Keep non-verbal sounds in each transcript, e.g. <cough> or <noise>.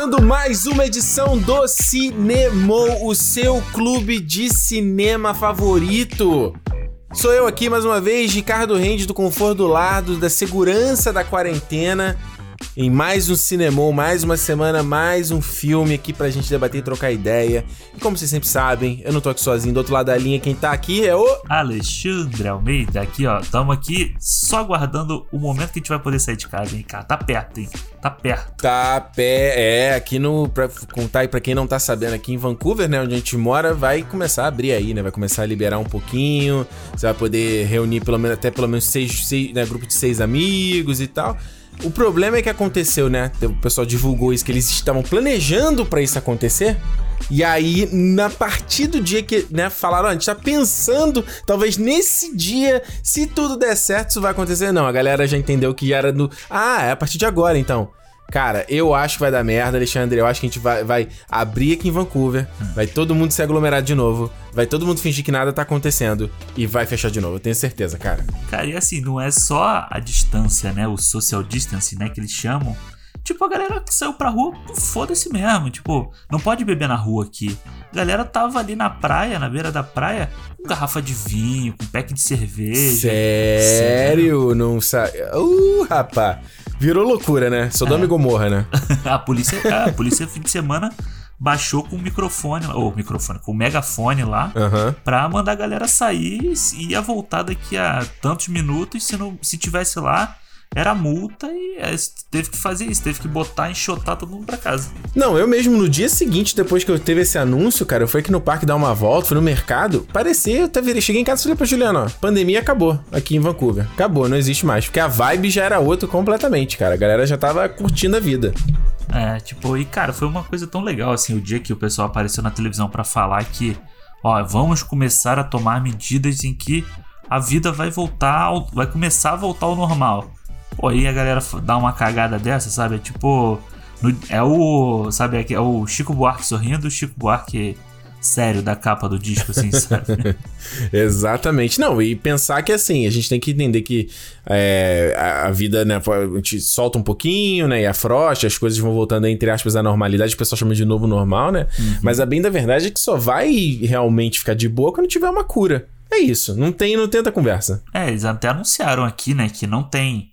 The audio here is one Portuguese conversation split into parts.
começando mais uma edição do Cinemou, o seu clube de cinema favorito. Sou eu aqui mais uma vez, Ricardo Rende do Conforto do Lar, do- da segurança da quarentena, em mais um Cinemou, mais uma semana, mais um filme aqui pra gente debater e trocar ideia. E como vocês sempre sabem, eu não tô aqui sozinho, do outro lado da linha, quem tá aqui é o... Alexandre Almeida, aqui ó, tamo aqui só aguardando o momento que a gente vai poder sair de casa, hein, cara. Tá perto, hein? Tá perto. Tá pé, é, aqui no. Pra contar aí pra quem não tá sabendo, aqui em Vancouver, né, onde a gente mora, vai começar a abrir aí, né? Vai começar a liberar um pouquinho. Você vai poder reunir pelo menos até pelo menos seis, seis né, grupo de seis amigos e tal. O problema é que aconteceu, né? O pessoal divulgou isso, que eles estavam planejando pra isso acontecer. E aí, na partir do dia que, né, falaram, a gente tá pensando, talvez nesse dia, se tudo der certo, isso vai acontecer. Não, a galera já entendeu que era no. Ah, é a partir de agora, então. Cara, eu acho que vai dar merda, Alexandre. Eu acho que a gente vai, vai abrir aqui em Vancouver, vai todo mundo se aglomerar de novo, vai todo mundo fingir que nada tá acontecendo e vai fechar de novo. Eu tenho certeza, cara. Cara, e assim, não é só a distância, né? O social distancing, né? Que eles chamam. Tipo, a galera que saiu pra rua, foda-se mesmo. Tipo, não pode beber na rua aqui. A galera tava ali na praia, na beira da praia, com garrafa de vinho, com pack de cerveja. Sério? Não sabe. Uh, rapaz. Virou loucura, né? Sodoma É. e Gomorra, né? <laughs> a polícia, a polícia, fim de semana, baixou com o microfone, ou microfone, com o megafone lá. Aham. Pra mandar a galera sair e ia voltar daqui a tantos minutos. Se, não, se tivesse lá, era multa e é, teve que fazer isso, teve que botar, enxotar todo mundo pra casa. Não, eu mesmo no dia seguinte, depois que eu teve esse anúncio, cara, eu fui aqui no parque dar uma volta, fui no mercado, parecia, eu virei, cheguei em casa e falei pra Juliana, ó, pandemia acabou aqui em Vancouver. Acabou, não existe mais. Porque a vibe já era outra completamente, cara. A galera já tava curtindo a vida. É, tipo, e cara, foi uma coisa tão legal assim, o dia que o pessoal apareceu na televisão pra falar que, ó, vamos começar a tomar medidas em que a vida vai voltar, vai começar a voltar ao normal. Pô, aí a galera dá uma cagada dessa, sabe? É tipo, no- é o, sabe, é é o Chico Buarque sorrindo, o Chico Buarque sério da capa do disco, assim, sabe? <laughs> Exatamente. Não, e pensar que assim, a gente tem que entender que é, a, a vida, né, a gente solta um pouquinho, né, e afrouxa, as coisas vão voltando, entre aspas, à normalidade, o pessoal chama de novo normal, né? Mas a bem da verdade é que só vai realmente ficar de boa quando tiver uma cura. É isso, não tem, não tenta conversa. É, eles até anunciaram aqui, né, que não tem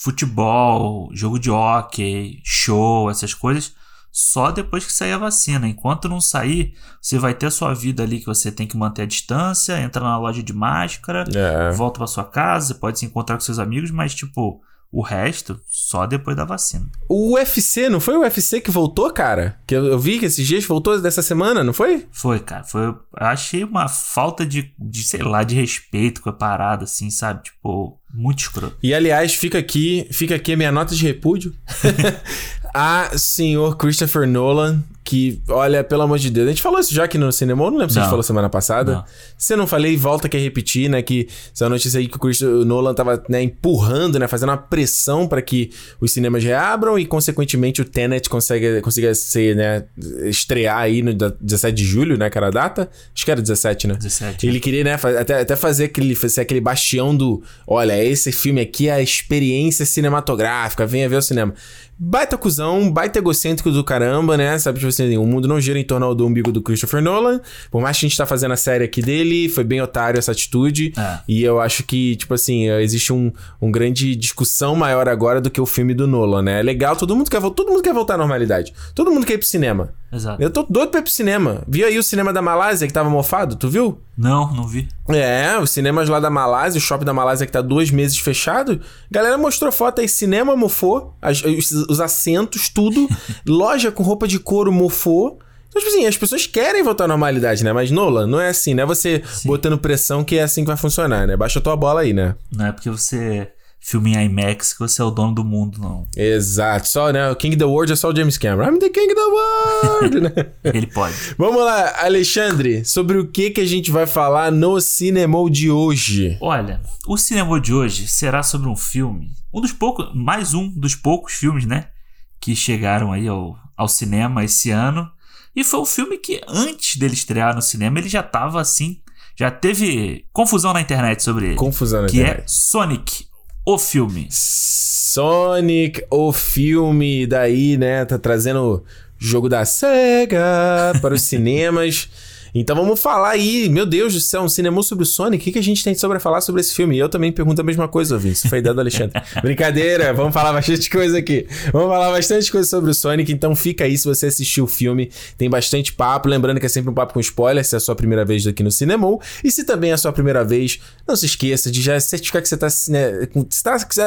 futebol, jogo de hóquei, show, essas coisas, só depois que sair a vacina. Enquanto não sair, você vai ter a sua vida ali que você tem que manter a distância, entra na loja de máscara, É. volta pra sua casa, você pode se encontrar com seus amigos, mas tipo, o resto só depois da vacina. O UFC, não foi o UFC que voltou, cara? Que eu, eu vi que esses dias voltou dessa semana, não foi? Foi, cara, foi, eu achei uma falta de, de, sei lá, de respeito com a parada, assim, sabe? Tipo, muito escroto. E aliás, fica aqui, fica aqui a minha nota de repúdio <laughs> <laughs> a senhor Christopher Nolan, que, olha, pelo amor de Deus, a gente falou isso já aqui no cinema, eu não lembro se a gente falou semana passada. Não. Se eu não falei, volta aqui a repetir, né, que essa notícia aí que o Christopher Nolan tava, né, empurrando, né, fazendo uma pressão para que os cinemas reabram e, consequentemente, o Tenet consiga, consiga ser, né, estrear aí no da- 17 de julho, né, que era a data? Acho que era 17, né? 17. Ele queria, né, até, até fazer aquele, fazer aquele bastião do. Olha, esse filme aqui é a experiência cinematográfica, venha ver o cinema. Baita cuzão, baita egocêntrico do caramba, né? Sabe, tipo assim, o mundo não gira em torno do umbigo do Christopher Nolan. Por mais que a gente tá fazendo a série aqui dele, foi bem otário essa atitude. É. E eu acho que, tipo assim, existe um, um grande discussão maior agora do que o filme do Nolan, né? É legal, todo mundo quer, todo mundo quer voltar à normalidade. Todo mundo quer ir pro cinema. Exato. Eu tô doido pra ir pro cinema. Viu aí o cinema da Malásia que tava mofado? Tu viu? Não, não vi. É, os cinemas lá da Malásia, o shopping da Malásia que tá dois meses fechado. Galera mostrou foto aí, cinema mofou, as- os, os assentos, tudo. <laughs> loja com roupa de couro mofou. Então, tipo assim, as pessoas querem voltar à normalidade, né? Mas, Nola, não é assim, não é você botando pressão que é assim que vai funcionar, né? Baixa a tua bola aí, né? Não é porque você filme em IMAX que você é o dono do mundo, não. Exato, só, né? O King of the World é só o James Cameron. I'm the King of the World, né? <laughs> Ele pode. Vamos lá, Alexandre, sobre o que que a gente vai falar no Cinemol de hoje? Olha, o cinema de hoje será sobre um filme, um dos poucos, mais um dos poucos filmes, né, que chegaram aí ao, ao cinema esse ano. E foi um filme que antes dele estrear no cinema, ele já tava assim, já teve confusão na internet sobre ele. Confusão na que é internet. Sonic, o filme. Sonic, o filme daí, né? Tá trazendo jogo da SEGA para os cinemas. <laughs> Então vamos falar aí, meu Deus do céu, um cinema sobre o Sonic. O que, que a gente tem sobre falar sobre esse filme? E eu também pergunto a mesma coisa, Vince. Foi ideia do Alexandre. <laughs> Brincadeira, vamos falar bastante coisa aqui. Vamos falar bastante coisa sobre o Sonic. Então fica aí se você assistiu o filme. Tem bastante papo. Lembrando que é sempre um papo com spoiler, se é a sua primeira vez aqui no Cinemol. E se também é a sua primeira vez, não se esqueça de já certificar que você tá, né,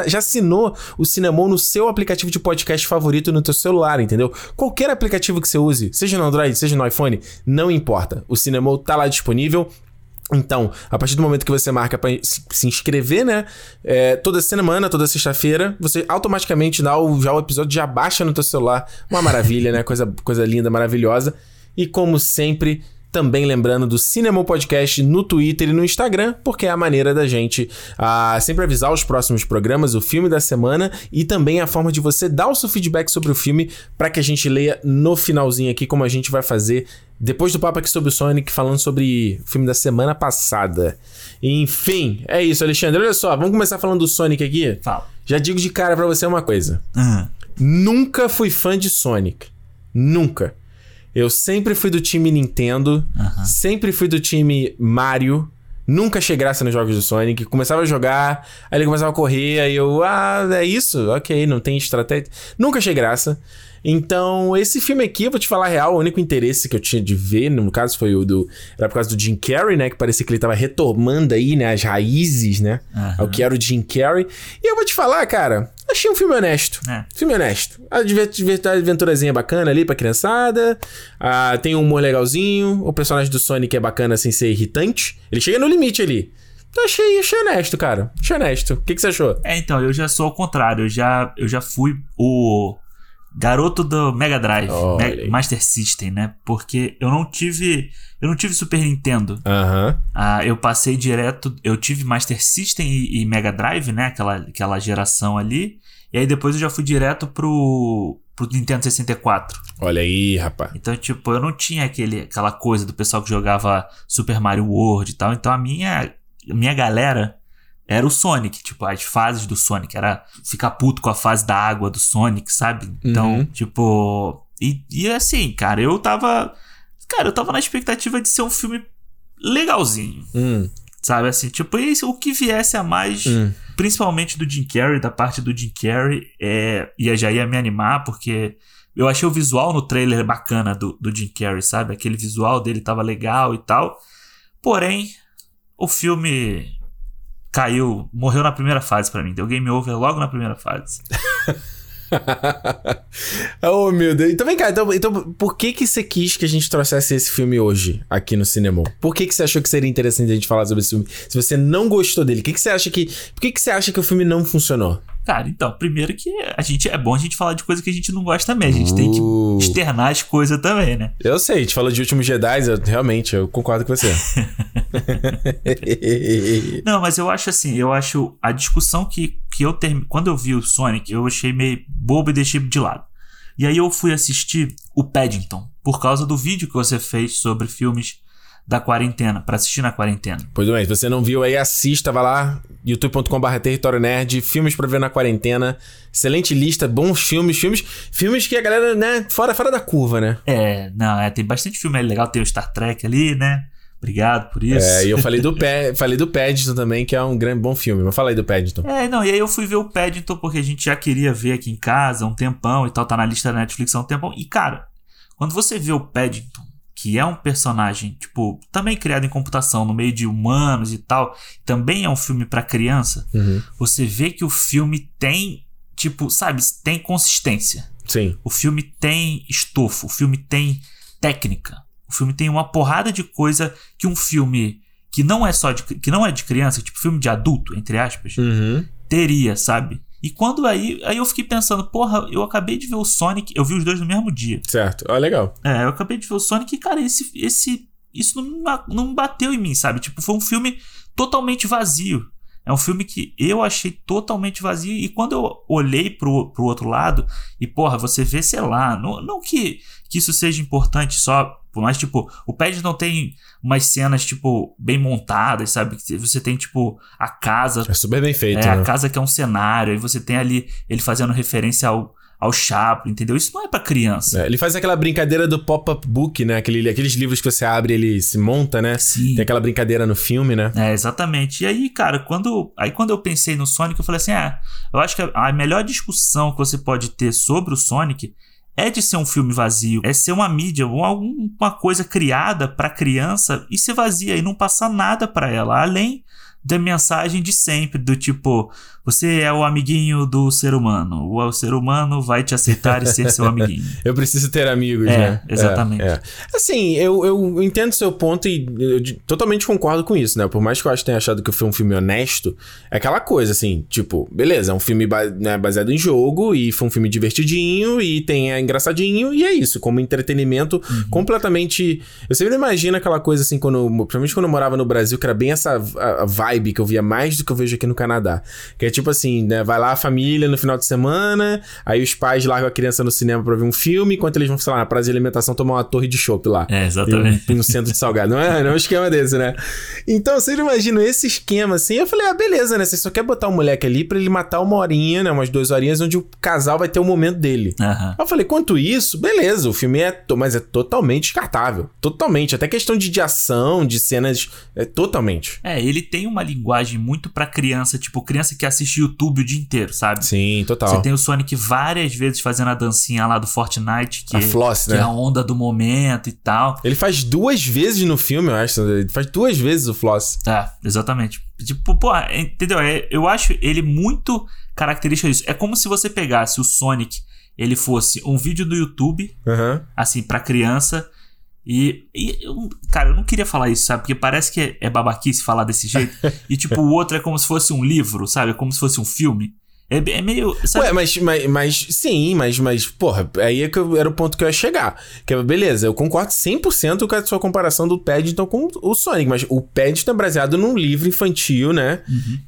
já assinou o Cinemol no seu aplicativo de podcast favorito no teu celular, entendeu? Qualquer aplicativo que você use, seja no Android, seja no iPhone, não importa o Cinemol tá lá disponível. Então, a partir do momento que você marca para se inscrever, né? É, toda semana, toda sexta-feira, você automaticamente dá o, já o episódio já baixa no teu celular. Uma maravilha, né? <laughs> Coisa, coisa linda, maravilhosa. E como sempre, também lembrando do Cinema Podcast no Twitter e no Instagram, porque é a maneira da gente a sempre avisar os próximos programas, o filme da semana e também a forma de você dar o seu feedback sobre o filme para que a gente leia no finalzinho aqui, como a gente vai fazer depois do papo aqui sobre o Sonic, falando sobre o filme da semana passada. Enfim, é isso, Alexandre. Olha só, vamos começar falando do Sonic aqui? Fala. Já digo de cara para você uma coisa. Uhum. Nunca fui fã de Sonic. Nunca. Eu sempre fui do time Nintendo, sempre fui do time Mario. Nunca achei graça nos jogos do Sonic. Começava a jogar, aí ele começava a correr, aí eu, ah, é isso? Ok, não tem estratégia. Nunca achei graça. Então, esse filme aqui, eu vou te falar a real, o único interesse que eu tinha de ver, no caso, foi o do. Era por causa do Jim Carrey, né? Que parecia que ele tava retomando aí, né? As raízes, né? Aham. Ao que era o Jim Carrey. E eu vou te falar, cara, achei um filme honesto. É. Filme honesto. A aventurazinha bacana ali pra criançada. Ah, tem um humor legalzinho. O personagem do Sonic é bacana sem ser irritante. Ele chega no limite ali. Então achei, achei honesto, cara. Achei honesto. O que, que você achou? É, então, eu já sou ao contrário. Eu já, eu já fui o garoto do Mega Drive, Olha Me-. Master System, né? Porque eu não tive. Eu não tive Super Nintendo. Aham. Ah, eu passei direto. Eu tive Master System e, e Mega Drive, né? Aquela, aquela geração ali. E aí depois eu já fui direto pro, pro Nintendo 64. Olha aí, rapaz. Então, tipo, eu não tinha aquele, aquela coisa do pessoal que jogava Super Mario World e tal. Então a minha, a minha galera era o Sonic, tipo, as fases do Sonic. Era ficar puto com a fase da água do Sonic, sabe? Então, Uhum. tipo. E, e assim, cara, eu tava. Cara, eu tava na expectativa de ser um filme legalzinho. Hum, Sabe assim, tipo, esse, o que viesse a mais, hum. principalmente do Jim Carrey, da parte do Jim Carrey, é, ia, já ia me animar, porque eu achei o visual no trailer bacana do, do Jim Carrey, sabe? Aquele visual dele tava legal e tal. Porém, o filme caiu, morreu na primeira fase pra mim. Deu game over logo na primeira fase. <laughs> oh, meu Deus. Então vem cá, então, então por que que você quis que a gente trouxesse esse filme hoje aqui no cinema? Por que que você achou que seria interessante a gente falar sobre esse filme? Se você não gostou dele, o que que você acha que... Por que que você acha que o filme não funcionou? Cara, então, primeiro que a gente é bom a gente falar de coisa que a gente não gosta também. A gente tem que Uh. externar as coisas também, né? Eu sei, a gente falou de Últimos Jedi, eu, realmente, eu concordo com você. <laughs> Não, mas eu acho assim, eu acho a discussão que, que eu termi... quando eu vi o Sonic, eu achei meio bobo e deixei de lado. E aí eu fui assistir o Paddington, por causa do vídeo que você fez sobre filmes da quarentena, pra assistir na quarentena. pois bem, se você não viu aí, assista, vai lá, youtube.com.br território nerd, filmes pra ver na quarentena, excelente lista, bons filmes, filmes, filmes que a galera, né, fora, fora da curva, né? É, não, é, tem bastante filme aí legal, tem o Star Trek ali, né? Obrigado por isso. É, e eu falei do, <laughs> Pe falei do Paddington também, que é um grande bom filme, mas fala aí do Paddington. É, não, e aí eu fui ver o Paddington porque a gente já queria ver aqui em casa há um tempão e tal, tá na lista da Netflix há um tempão. E, cara, quando você vê o Paddington, que é um personagem, tipo, também criado em computação, no meio de humanos e tal, também é um filme pra criança, Uhum. você vê que o filme tem, tipo, sabe, tem consistência. Sim. O filme tem estofo, o filme tem técnica. O filme tem uma porrada de coisa que um filme que não é só de, que não é de criança, tipo filme de adulto, entre aspas, Uhum. teria, sabe? E quando aí, aí eu fiquei pensando, porra, eu acabei de ver o Sonic, eu vi os dois no mesmo dia. Certo. Ó, legal. É, eu acabei de ver o Sonic e, cara, esse, esse, isso não, não bateu em mim, sabe? Tipo, foi um filme totalmente vazio. É um filme que eu achei totalmente vazio. E quando eu olhei pro, pro outro lado, e porra, você vê, sei lá, não, não que, que isso seja importante só Por mais, tipo, o Paddington tem umas cenas, tipo, bem montadas, sabe? Você tem, tipo, a casa. É super bem feito, É, né? a casa que é um cenário, e você tem ali ele fazendo referência ao, ao Chaplin, entendeu? Isso não é pra criança. É, ele faz aquela brincadeira do pop-up book, né? Aquele, aqueles livros que você abre e ele se monta, né? Sim. Tem aquela brincadeira no filme, né? É, exatamente. E aí, cara, quando, aí quando eu pensei no Sonic, eu falei assim: ah, eu acho que a, a melhor discussão que você pode ter sobre o Sonic é de ser um filme vazio, é ser uma mídia, uma, uma coisa criada pra criança e ser vazia e não passar nada pra ela, além da mensagem de sempre, do tipo, você é o amiguinho do ser humano, o ser humano vai te aceitar e ser seu amiguinho. <laughs> Eu preciso ter amigos, É, né? exatamente. É, é. Assim, eu, eu entendo seu ponto e totalmente concordo com isso, né? Por mais que eu acho que tenha achado que foi um filme honesto, é aquela coisa, assim, tipo, beleza, é um filme né, baseado em jogo e foi um filme divertidinho e tem é engraçadinho e é isso, como entretenimento completamente... Eu sempre imagino aquela coisa, assim, quando, principalmente quando eu morava no Brasil, que era bem essa a- a vibe que eu via mais do que eu vejo aqui no Canadá. Que é tipo assim, né? Vai lá a família no final de semana, aí os pais largam a criança no cinema pra ver um filme, enquanto eles vão, sei lá, na praça de alimentação tomar uma torre de chopp lá. É, um, exatamente. em um centro de salgado. Não é, não é um esquema desse, né? Então, você imagina esse esquema assim. Eu falei, ah, beleza, né? Você só quer botar o moleque ali pra ele matar uma horinha, né? Umas duas horinhas, onde o casal vai ter o momento dele. Aham. Eu falei, quanto isso, beleza, o filme é. Mas é totalmente descartável. Totalmente. Até questão de, de ação, de cenas. É totalmente. É, ele tem uma linguagem muito pra criança, tipo, criança que assiste YouTube o dia inteiro, sabe? Sim, total. Você tem o Sonic várias vezes fazendo a dancinha lá do Fortnite, que, A Floss, que né? é a onda do momento e tal. Ele faz duas vezes no filme, eu acho. Ele faz duas vezes o Floss. É, exatamente. Tipo, pô, é, entendeu? É, eu acho ele muito característico disso. É como se você pegasse o Sonic, ele fosse um vídeo do YouTube, Aham. assim, pra criança. E, e eu- cara, eu não queria falar isso, sabe? Porque parece que é, é babaquice falar desse jeito. <laughs> e, tipo, o outro é como se fosse um livro, sabe? É como se fosse um filme. É, é meio. Sabe? Ué, mas, mas, mas sim, mas, mas, porra, aí é que eu- era o ponto que eu ia chegar. Que é, beleza, eu concordo 100% com a sua comparação do Paddington com o Sonic, mas o Paddington é baseado num livro infantil, né?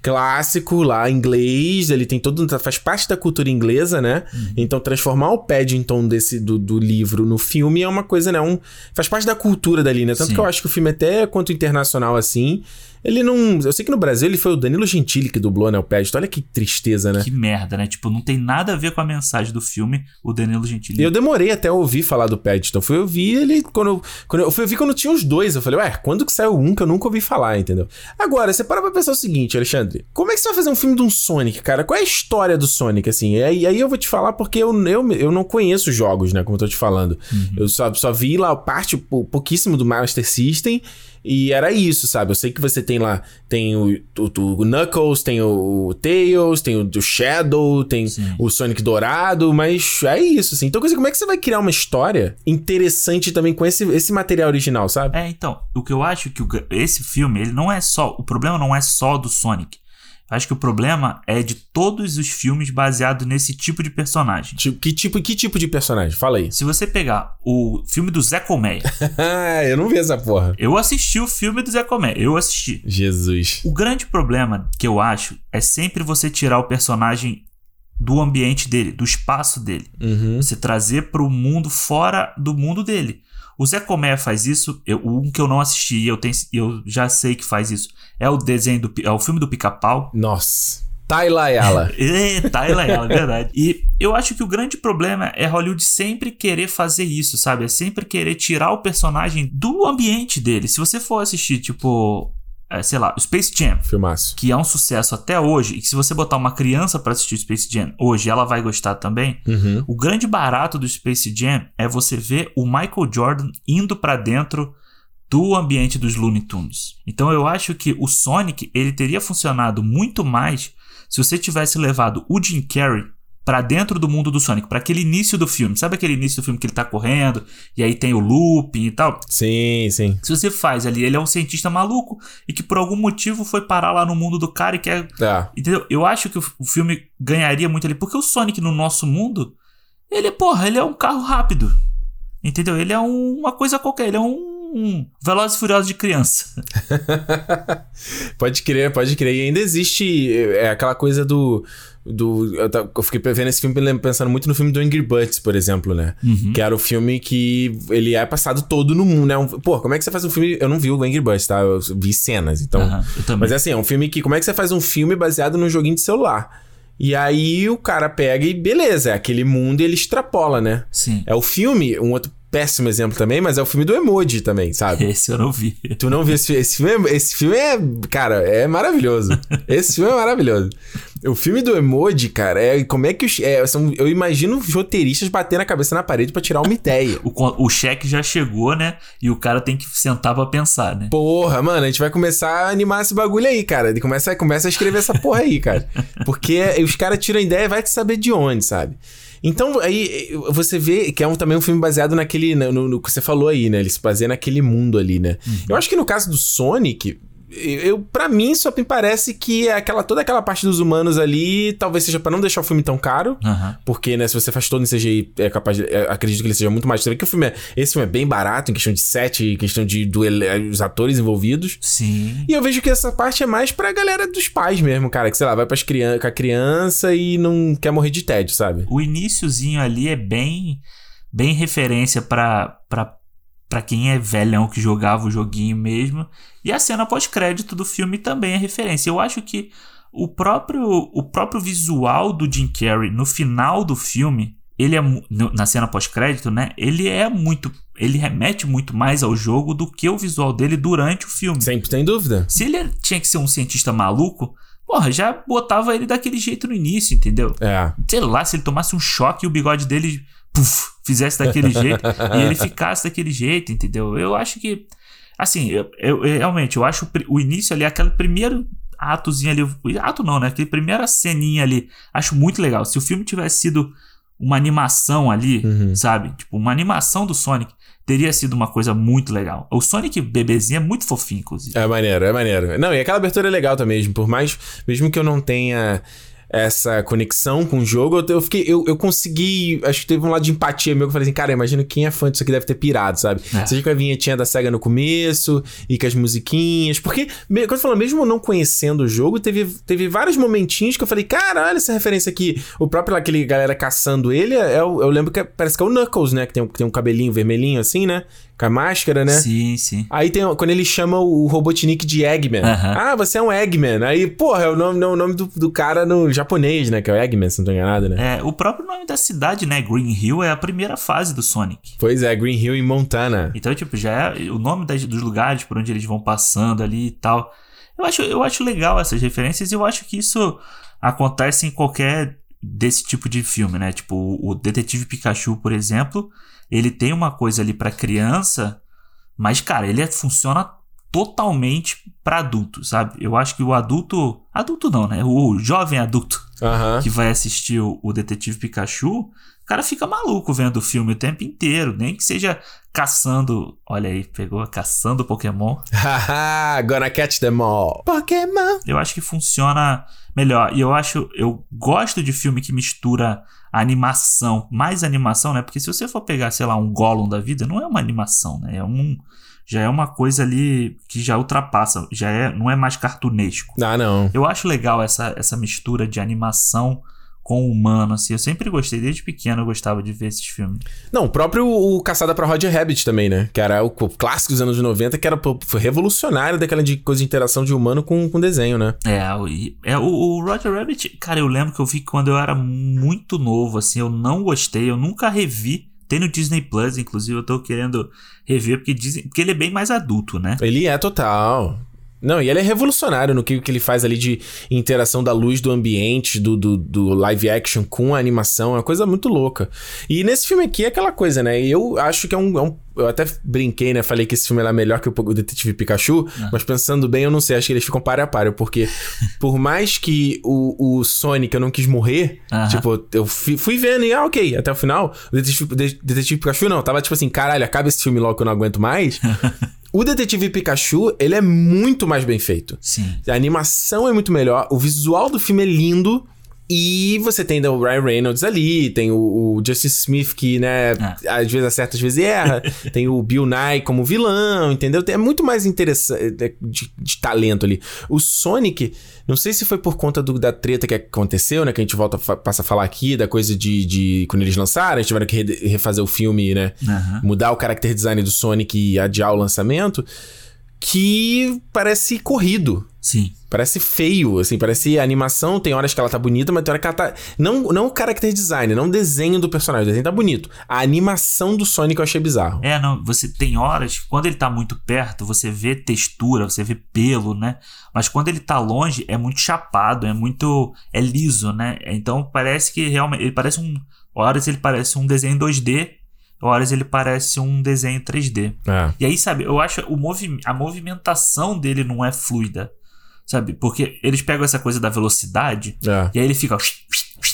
Clássico lá, inglês, ele tem todo. faz parte da cultura inglesa, né? Então transformar o Paddington desse, do, do livro no filme é uma coisa, né? Um, faz parte da cultura dali, né? Tanto Sim. que eu acho que o filme, até quanto internacional assim. Ele não. Eu sei que no Brasil ele foi o Danilo Gentili que dublou, né? O Paddington. Olha que tristeza, né? Que merda, né? Tipo, não tem nada a ver com a mensagem do filme, o Danilo Gentili. E eu demorei até ouvir falar do Paddington. Fui ouvir ele quando eu, quando eu fui ouvir quando tinha os dois. Eu falei, ué, quando que saiu um que eu nunca ouvi falar, entendeu? Agora, você para pra pensar o seguinte, Alexandre. Como é que você vai fazer um filme de um Sonic, cara? Qual é a história do Sonic, assim? E aí, aí eu vou te falar porque eu, eu, eu não conheço jogos, né? Como eu tô te falando. Eu só, só vi lá parte pou- pouquíssimo do Master System. E era isso, sabe? Eu sei que você tem lá, tem o, o, o Knuckles, tem o, o Tails, tem o, o Shadow, tem Sim. o Sonic Dourado, mas é isso, assim. Então, como é que você vai criar uma história interessante também com esse, esse material original, sabe? É, então, o que eu acho que esse filme, ele não é só. O problema não é só do Sonic. Acho que o problema é de todos os filmes baseados nesse tipo de personagem. Tipo, que, tipo, que tipo de personagem? Fala aí. Se você pegar o filme do Zé Colmeia, <laughs> eu não vi essa porra. eu assisti o filme do Zé Colmeia, eu assisti. Jesus. O grande problema que eu acho é sempre você tirar o personagem do ambiente dele, do espaço dele. Uhum. Você trazer pro mundo fora do mundo dele. O Zé Comé faz isso, eu, um que eu não assisti, eu, tenho, eu já sei que faz isso. É o desenho do é o filme do Pica-Pau. Nossa. Tailayala. Eita, ela <laughs> é ela, verdade. E eu acho que o grande problema é Hollywood sempre querer fazer isso, sabe? É sempre querer tirar o personagem do ambiente dele. Se você for assistir, tipo, é, sei lá, o Space Jam, Filmaço. que é um sucesso até hoje, e que se você botar uma criança pra assistir o Space Jam hoje, ela vai gostar também. Uhum. O grande barato do Space Jam é você ver o Michael Jordan indo pra dentro do ambiente dos Looney Tunes. Então eu acho que o Sonic ele teria funcionado muito mais se você tivesse levado o Jim Carrey pra dentro do mundo do Sonic, pra aquele início do filme. Sabe aquele início do filme que ele tá correndo e aí tem o looping e tal? Sim, sim. Se você faz ali, ele é um cientista maluco e que por algum motivo foi parar lá no mundo do cara e quer Tá. Entendeu? Eu acho que o o filme ganharia muito ali. Porque o Sonic no nosso mundo, ele, porra, ele é um carro rápido. Entendeu? Ele é um- uma coisa qualquer. Ele é um, um Velozes e Furiosos de criança. <laughs> pode crer, pode crer. E ainda existe é, aquela coisa do. Do eu, fiquei vendo esse filme pensando muito no filme do Angry Birds, por exemplo, né? Uhum. Que era o filme que ele é passado todo no mundo, né? Um, pô, como é que você faz um filme... Eu não vi o Angry Birds, tá? Eu vi cenas, então... Uhum, mas é assim, é um filme que... Como é que você faz um filme baseado num joguinho de celular? E aí o cara pega e beleza, é aquele mundo e ele extrapola, né? Sim. É o filme, um outro péssimo exemplo também, mas é o filme do Emoji também, sabe? <laughs> Esse eu não vi. Tu não viu esse, esse filme? Esse filme é, cara, é maravilhoso. <laughs> Esse filme é maravilhoso. O filme do emoji, cara, é como é que os. É, são, eu imagino os roteiristas batendo a cabeça na parede para tirar uma ideia. o, o cheque já chegou, né? E o cara tem que sentar pra pensar, né? Porra, mano, a gente vai começar a animar esse bagulho aí, cara. Ele começa, começa a escrever essa porra aí, cara. <laughs> Porque os caras tiram a ideia e vai te saber de onde, sabe? Então, aí você vê que é um, também um filme baseado naquele. No, no, que você falou aí, né? Ele se baseia naquele mundo ali, né? Uhum. Eu acho que no caso do Sonic, eu para mim só me parece que aquela toda aquela parte dos humanos ali talvez seja para não deixar o filme tão caro uhum. porque né se você faz todo em CGI é capaz de, é, acredito que ele seja muito mais que o filme é, esse filme é bem barato em questão de set em questão de do, os atores envolvidos. Sim. E eu vejo que essa parte é mais pra galera dos pais mesmo cara que sei lá vai para crianças com a criança e não quer morrer de tédio sabe? O iníciozinho ali é bem bem referência para para quem é velhão que jogava o joguinho mesmo. E a cena pós-crédito do filme também é referência. Eu acho que o próprio, o próprio visual do Jim Carrey no final do filme, ele é na cena pós-crédito, né? Ele é muito, ele remete muito mais ao jogo do que o visual dele durante o filme. Sempre tem dúvida. Se ele tinha que ser um cientista maluco, porra, já botava ele daquele jeito no início, entendeu? É. Sei lá, se ele tomasse um choque e o bigode dele puff, fizesse daquele jeito e ele ficasse daquele jeito, entendeu? Eu acho que, assim, eu, eu, realmente, eu acho o início ali, aquele primeiro atozinho ali, ato não, né? Aquele primeira ceninha ali, acho muito legal. Se o filme tivesse sido uma animação ali, uhum. sabe? Tipo, uma animação do Sonic, teria sido uma coisa muito legal. O Sonic bebezinho é muito fofinho, inclusive. É maneiro, é maneiro. Não, e aquela abertura é legal também, por mais, mesmo que eu não tenha essa conexão com o jogo, eu, eu fiquei, eu, eu consegui, acho que teve um lado de empatia meu que eu falei assim, cara, imagina quem é fã disso aqui deve ter pirado, sabe? É. Seja com a vinhetinha da SEGA no começo e com as musiquinhas, porque, quando eu falo, mesmo não conhecendo o jogo, teve, teve vários momentinhos que eu falei, cara, olha essa referência aqui, o próprio aquele galera caçando ele, é, eu, eu lembro que é, parece que é o Knuckles, né, que tem, que tem um cabelinho vermelhinho assim, né? Com a máscara, né? Sim, sim. Aí tem quando ele chama o Robotnik de Eggman. Ah, você é um Eggman. Aí, porra, é o nome, o nome do, do cara no japonês, né? Que é o Eggman, se não tô enganado, né? É, o próprio nome da cidade, né? Green Hill é a primeira fase do Sonic. Pois é, Green Hill em Montana. Então, tipo, já é o nome das, dos lugares por onde eles vão passando ali e tal. Eu acho, eu acho legal essas referências e eu acho que isso acontece em qualquer desse tipo de filme, né? Tipo, o Detetive Pikachu, por exemplo ele tem uma coisa ali para criança, mas cara, ele é, funciona totalmente para adulto, sabe? Eu acho que o adulto, adulto não, né? O jovem adulto uhum. que vai assistir o, o Detetive Pikachu, o cara fica maluco vendo o filme o tempo inteiro, nem que seja caçando, olha aí, pegou caçando Pokémon. <laughs> Haha, gonna catch them all. Pokémon. Eu acho que funciona melhor. E eu acho, eu gosto de filme que mistura animação, mais animação, né? Porque se você for pegar, sei lá, um Gollum da vida, não é uma animação, né? É um já é uma coisa ali que já ultrapassa, já é, não é mais cartunesco. Ah, não. Eu acho legal essa, essa mistura de animação com o humano, assim. Eu sempre gostei, desde pequeno eu gostava de ver esses filmes. Não, o próprio o Caçada pra Roger Rabbit também, né? Que era o, o clássico dos anos 90, que era foi revolucionário daquela de coisa de interação de humano com, com desenho, né? É, é o, o, Roger Rabbit, cara, eu lembro que eu vi quando eu era muito novo, assim, eu não gostei, eu nunca revi. Tem no Disney Plus, inclusive, eu tô querendo rever, porque dizem. Porque ele é bem mais adulto, né? Ele é total. Não, e ele é revolucionário no que, que ele faz ali de interação da luz do ambiente, do, do, do, live action com a animação, é uma coisa muito louca. E nesse filme aqui é aquela coisa, né? Eu acho que é um, é um eu até brinquei, né? Falei que esse filme era melhor que o Detetive Pikachu, ah. mas pensando bem, eu não sei, acho que eles ficam páreo a páreo, porque <laughs> por mais que o, o Sonic eu não quis morrer, tipo, eu fui, fui vendo e, ah, ok, até o final, o Detetive, Detetive Pikachu não, tava tipo assim, caralho, acaba esse filme logo que eu não aguento mais. <laughs> O Detetive Pikachu, ele é muito mais bem feito. Sim. A animação é muito melhor, o visual do filme é lindo. E você tem o Ryan Reynolds ali, tem o, o Justice Smith que, né, É. às vezes acerta, às vezes erra. <laughs> tem o Bill Nye como vilão, entendeu? É muito mais interessante é, de, de talento ali. O Sonic, não sei se foi por conta do- da treta que aconteceu, né? Que a gente volta, passa a falar aqui, da coisa de, de quando eles lançaram, eles tiveram que re- refazer o filme, né? Aham. Mudar o character design do Sonic e adiar o lançamento. Que parece corrido. Sim. Parece feio, assim, parece a animação, tem horas que ela tá bonita, mas tem hora que ela tá. Não, não o character design, não o desenho do personagem, o desenho tá bonito. A animação do Sonic eu achei bizarro. É, não, você tem horas, quando ele tá muito perto, você vê textura, você vê pelo, né? Mas quando ele tá longe, é muito chapado, é muito. é liso, né? Então parece que realmente. Ele parece um. Horas ele parece um desenho 2D, horas ele parece um desenho 3D. É. E aí, sabe, eu acho o movi a movimentação dele não é fluida. Sabe? Porque eles pegam essa coisa da velocidade É. e aí ele fica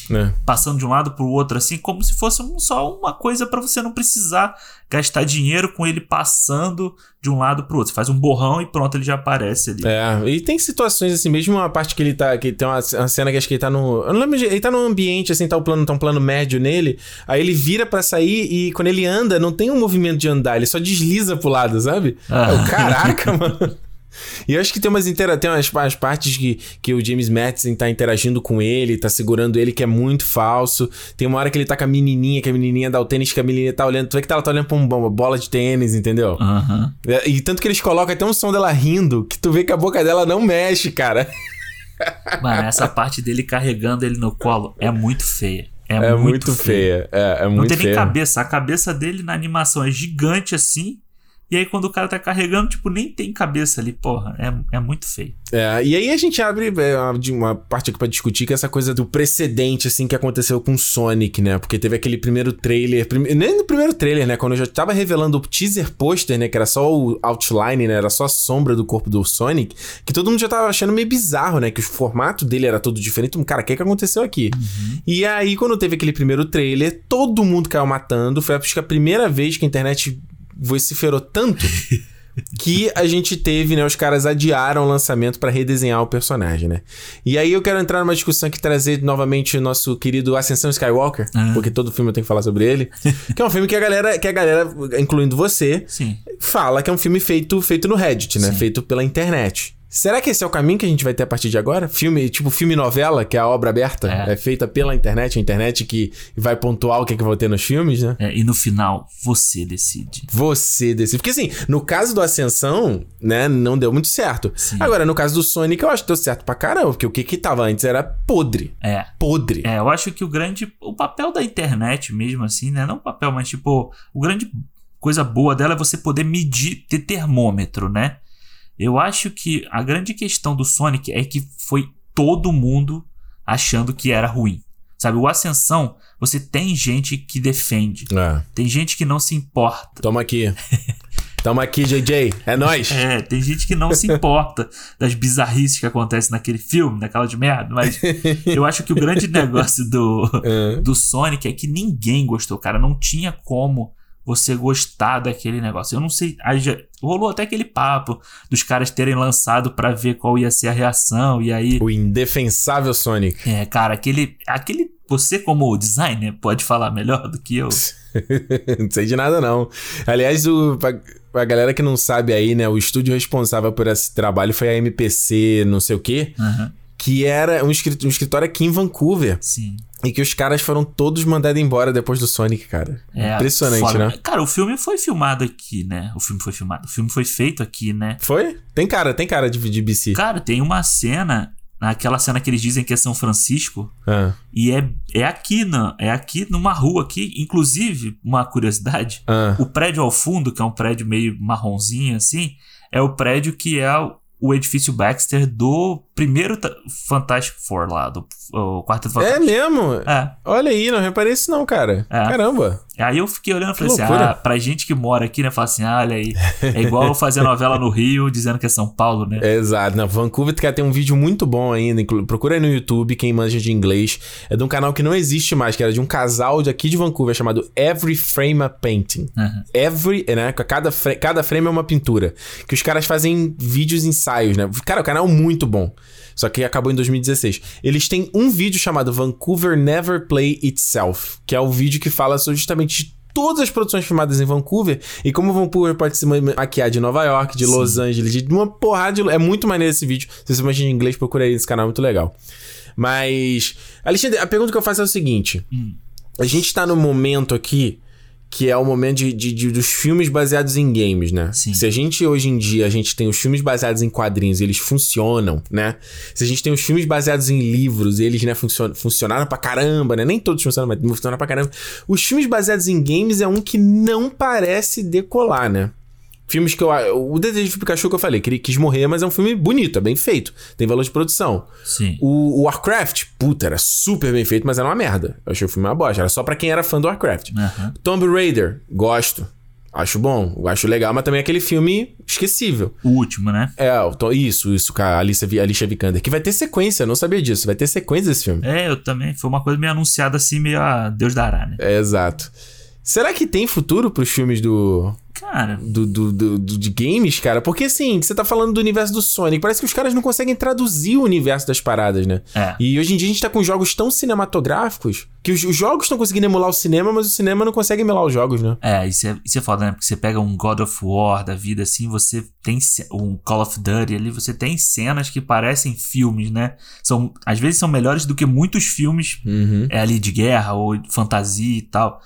né? passando de um lado pro outro, assim, como se fosse um- só uma coisa pra você não precisar gastar dinheiro com ele passando de um lado pro outro. Você faz um borrão e pronto, ele já aparece ali. É, e tem situações assim, mesmo uma parte que ele tá. Que tem uma, uma cena que acho que ele tá no. Eu não lembro, de- ele tá num ambiente, assim, tá um plano, tá um plano médio nele. Aí ele vira pra sair e quando ele anda, não tem um movimento de andar, ele só desliza pro lado, sabe? Ah. Eu, caraca, <laughs> mano. E eu acho que tem umas, intera tem umas, umas partes que, que o James Madison tá interagindo com ele, tá segurando ele, que é muito falso. Tem uma hora que ele tá com a menininha, que a menininha dá o tênis, que a menininha tá olhando. Tu vê que ela tá olhando pra um- uma bola de tênis, entendeu? Aham. É, E tanto que eles colocam até um som dela rindo, que tu vê que a boca dela não mexe, cara. <laughs> Mano, essa parte dele carregando ele no colo é muito feia. É, É, muito, muito, feia. É, é Não muito tem nem feia. cabeça. A cabeça dele na animação é gigante assim. E aí, quando o cara tá carregando, tipo, nem tem cabeça ali. Porra, é, é muito feio. É, e aí a gente abre é, uma, de uma parte aqui pra discutir que é essa coisa do precedente, assim, que aconteceu com Sonic, né? Porque teve aquele primeiro trailer, prime- nem no primeiro trailer, né? Quando eu já tava revelando o teaser pôster, né? Que era só o outline, né? Era só a sombra do corpo do Sonic, que todo mundo já tava achando meio bizarro, né? Que o formato ddele era todo diferente. Um, cara, o que que aconteceu aqui? E aí, quando teve aquele primeiro trailer, todo mundo caiu matando. Foi acho que a primeira vez que a internet vociferou tanto que a gente teve, né? Os caras adiaram o lançamento pra redesenhar o personagem, né? E aí eu quero entrar numa discussão aqui trazer novamente o nosso querido Ascensão Skywalker, Ah. porque todo filme eu tenho que falar sobre ele, que é um filme que a galera, que a galera, incluindo você, Sim. fala que é um filme feito, feito no Reddit, né? Sim. Feito pela internet. Será que esse é o caminho que a gente vai ter a partir de agora? Filme, tipo filme novela, que é a obra aberta, É. é, feita pela internet, a internet que vai pontuar o que, é que vai ter nos filmes, né? É, e no final, você decide. Você decide. Porque assim, no caso do Ascensão, né, não deu muito certo. Sim. Agora, no caso do Sonic, eu acho que deu certo pra caramba, porque o que que tava antes era podre. É. Podre. É, eu acho que o grande. O papel da internet mesmo, assim, né? Não o papel, mas tipo, o grande coisa boa dela é você poder medir, ter termômetro, né? Eu acho que a grande questão do Sonic é que foi todo mundo achando que era ruim. Sabe, o Ascensão, você tem gente que defende, É. tem gente que não se importa. Toma aqui. Toma aqui, JJ. É nóis. É, tem gente que não se importa das bizarrices que acontecem naquele filme, daquela de merda, mas <laughs> eu acho que o grande negócio do, É. do Sonic é que ninguém gostou, cara. Não tinha como você gostar daquele negócio. Eu não sei. aí já- rolou até aquele papo dos caras terem lançado pra ver qual ia ser a reação. E aí, O indefensável Sonic. é, cara, aquele. aquele você, como designer, pode falar melhor do que eu. <laughs> não sei de nada, não. Aliás, o, pra, pra galera que não sabe aí, né, o estúdio responsável por esse trabalho foi a MPC, não sei o quê, Aham, que era um, um escritório aqui em Vancouver. sim. E que os caras foram todos mandados embora depois do Sonic, cara. É, Impressionante, foda. né? Cara, o filme foi filmado aqui, né? O filme foi filmado. O filme foi feito aqui, né? Foi? Tem cara, tem cara de, de BC. Cara, tem uma cena, naquela cena que eles dizem que é São Francisco, Ah, e é, é aqui, na, é aqui numa rua aqui. Inclusive, uma curiosidade, ah. o prédio ao fundo, que é um prédio meio marronzinho assim, é o prédio que é o, o edifício Baxter do primeiro ta- Fantastic Four lá, do o Quarteto É Fantástico. mesmo? É. Olha aí, não reparei isso não, cara. É. Caramba. Aí eu fiquei olhando e falei assim: loucura. ah, pra gente que mora aqui, né? Fala assim: ah, olha aí. É igual eu fazer novela no Rio dizendo que é São Paulo, né? Exato. Na Vancouver cara, tem um vídeo muito bom ainda. Procura aí no YouTube, quem manja de inglês. É de um canal que não existe mais, que era de um casal de aqui de Vancouver chamado Every Frame a Painting. Aham. Every, né? Cada, fra- cada frame é uma pintura. Que os caras fazem vídeos ensaios, né? Cara, o canal é muito bom. Só que acabou em 2016. Eles têm um vídeo chamado Vancouver Never Play Itself, que é o vídeo que fala justamente todas as produções filmadas em Vancouver e como Vancouver pode se maquiar de Nova York, de Sim. Los Angeles, de uma porrada de... É muito maneiro esse vídeo. Se você imagina em inglês, procura aí nesse canal, é muito legal. Mas, Alexandre, a pergunta que eu faço é o seguinte. Hum. A gente tá no momento aqui que é o momento de, de, de, dos filmes baseados em games, né? Sim. Se a gente hoje em dia a gente tem os filmes baseados em quadrinhos e eles funcionam, né? Se a gente tem os filmes baseados em livros e eles, né, funcion, funcionaram pra caramba, né? Nem todos funcionam, mas funcionaram pra caramba. Os filmes baseados em games é um que não parece decolar, né? Filmes que eu. O Detetive Pikachu que eu falei, que ele quis morrer, mas é um filme bonito, é bem feito. Tem valor de produção. Sim. O, o Warcraft, puta, era super bem feito, mas era uma merda. Eu achei o filme uma bosta. Era só pra quem era fã do Warcraft. Uhum. Tomb Raider, gosto. Acho bom, acho legal, mas também é aquele filme esquecível. O último, né? É, isso, isso, com a Alicia, Alicia Vikander. Que vai ter sequência, eu não sabia disso. Vai ter sequência desse filme. É, eu também. Foi uma coisa meio anunciada assim, meio a Deus dará, né? É, exato. Será que tem futuro pros filmes do. Cara. Do, do, do, do, de games, cara? Porque assim, você tá falando do universo do Sonic. Parece que os caras não conseguem traduzir o universo das paradas, né? É. E hoje em dia a gente tá com jogos tão cinematográficos que os, os jogos estão conseguindo emular o cinema, mas o cinema não consegue emular os jogos, né? É, isso é, isso é foda, né? Porque você pega um God of War da vida assim, você tem um Call of Duty ali, você tem cenas que parecem filmes, né? São, às vezes são melhores do que muitos filmes uhum. é, ali de guerra ou fantasia e tal.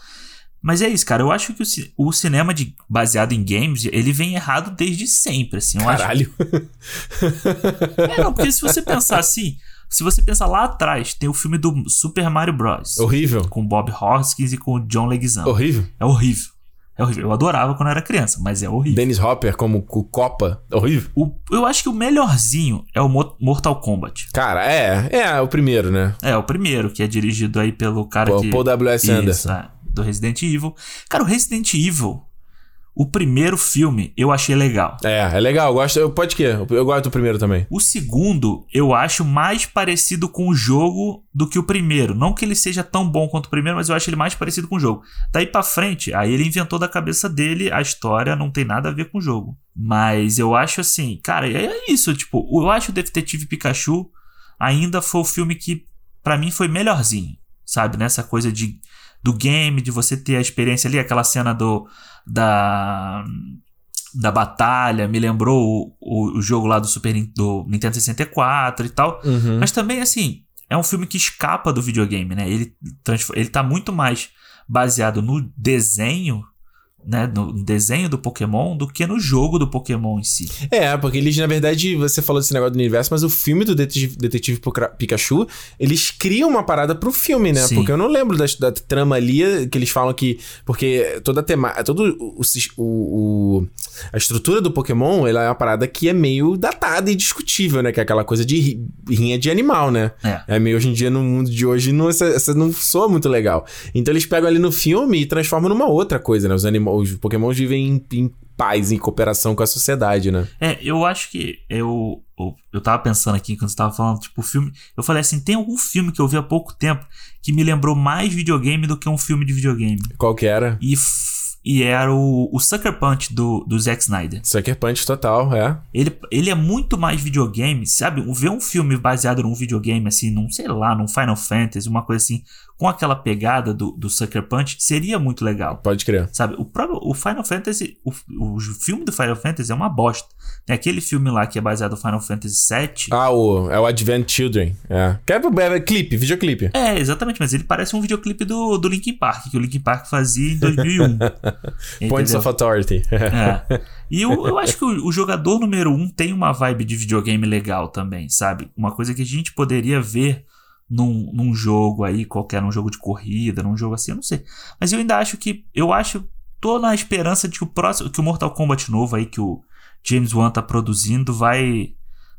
Mas é isso, cara. Eu acho que o, o, cinema de, baseado em games, ele vem errado desde sempre, assim. Eu Caralho. Acho... <laughs> é, não, porque se você pensar assim, se você pensar lá atrás, tem o filme do Super Mario Bros. Horrível. Com Bob Hoskins e com John Leguizamo. Horrível. É horrível. É horrível. Eu adorava quando eu era criança, mas é horrível. Dennis Hopper como Copa. Horrível. O, eu acho que o melhorzinho é o Mortal Kombat. Cara, é. É o primeiro, né? É, o primeiro, que é dirigido aí pelo cara Pô, que... Paul W.S. Anderson. É do Resident Evil. Cara, o Resident Evil, o primeiro filme, eu achei legal. É, é legal. Eu gosto, eu, pode que? Eu gosto do primeiro também. O segundo, eu acho mais parecido com o jogo do que o primeiro. Não que ele seja tão bom quanto o primeiro, mas eu acho ele mais parecido com o jogo. Daí pra frente, aí ele inventou da cabeça dele, a história não tem nada a ver com o jogo. Mas eu acho assim, cara, é isso. Tipo, eu acho o Detetive Pikachu ainda foi o filme que, para mim, foi melhorzinho. Sabe? Nessa coisa de do game, de você ter a experiência ali, aquela cena do da da batalha, me lembrou o, o, o jogo lá do Super do Nintendo 64 e tal. Uhum. Mas também assim, é um filme que escapa do videogame, né? Ele ele tá muito mais baseado no desenho né, no desenho do Pokémon do que no jogo do Pokémon em si. É, porque eles, na verdade, você falou desse negócio do universo, mas o filme do Detetive, Detetive Pikachu, eles criam uma parada pro filme, né? Sim. Porque eu não lembro da, da, trama ali que eles falam que. Porque toda a tema, todo o, o, o, a estrutura do Pokémon, ela é uma parada que é meio datada e discutível, né? Que é aquela coisa de rinha de animal, né? É. é meio hoje em dia, no mundo de hoje, não, essa, essa não soa muito legal. Então eles pegam ali no filme e transformam numa outra coisa, né? Os animais os Pokémon vivem em, em paz, em cooperação com a sociedade, né? É, eu acho que eu, eu, eu tava pensando aqui quando você tava falando, tipo, filme. Eu falei assim: tem algum filme que eu vi há pouco tempo que me lembrou mais videogame do que um filme de videogame. Qual que era? E e era o, o Sucker Punch do, do Zack Snyder. Sucker Punch total, é. Ele, ele é muito mais videogame, sabe? Ver um filme baseado num videogame, assim, num, sei lá, num Final Fantasy, uma coisa assim, com aquela pegada do, do Sucker Punch, seria muito legal. Pode crer. Sabe? O próprio o Final Fantasy, o, o filme do Final Fantasy é uma bosta. Tem aquele filme lá que é baseado no Final Fantasy VII. Ah, o, é o Advent Children. É. Que é, é, é clipe, videoclipe. É, exatamente, mas ele parece um videoclipe do, do Linkin Park, que o Linkin Park fazia em 2001. <laughs> Points of Authority. é. <laughs> E eu, eu acho que o, o, jogador número um tem uma vibe de videogame legal também, sabe? Uma coisa que a gente poderia ver num, num jogo aí, qualquer, num jogo de corrida, num jogo assim, eu não sei. Mas eu ainda acho que. Eu acho. Tô na esperança de que o próximo. Que o Mortal Kombat novo aí, que o James Wan tá produzindo, vai.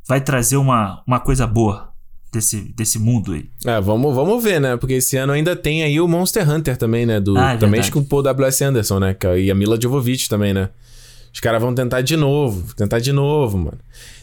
Vai trazer uma, uma coisa boa desse, desse mundo aí. É, vamos, vamos ver, né? Porque esse ano ainda tem aí o Monster Hunter também, né? Do, ah, é também acho com o Paul W.S. Anderson, né? E a Mila Jovovich também, né? Os caras vão tentar de novo, tentar de novo, mano.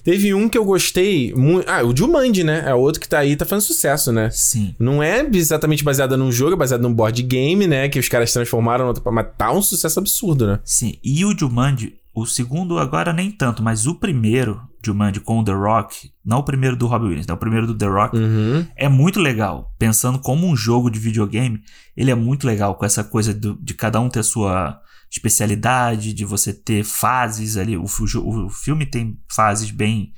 Teve um que eu gostei muito. Ah, o Jumanji, né? É outro que tá aí, tá fazendo sucesso, né? Sim. Não é exatamente baseado num jogo, é baseado num board game, né? Que os caras transformaram, mas tá um sucesso absurdo, né? Sim. E o Jumanji, o segundo agora nem tanto, mas o primeiro, Jumanji com The Rock, não o primeiro do Robbie Williams, não, o primeiro do The Rock, Uhum. é muito legal. Pensando como um jogo de videogame, ele é muito legal com essa coisa do- de cada um ter sua especialidade, de você ter fases ali. O, fi- o filme tem fases bem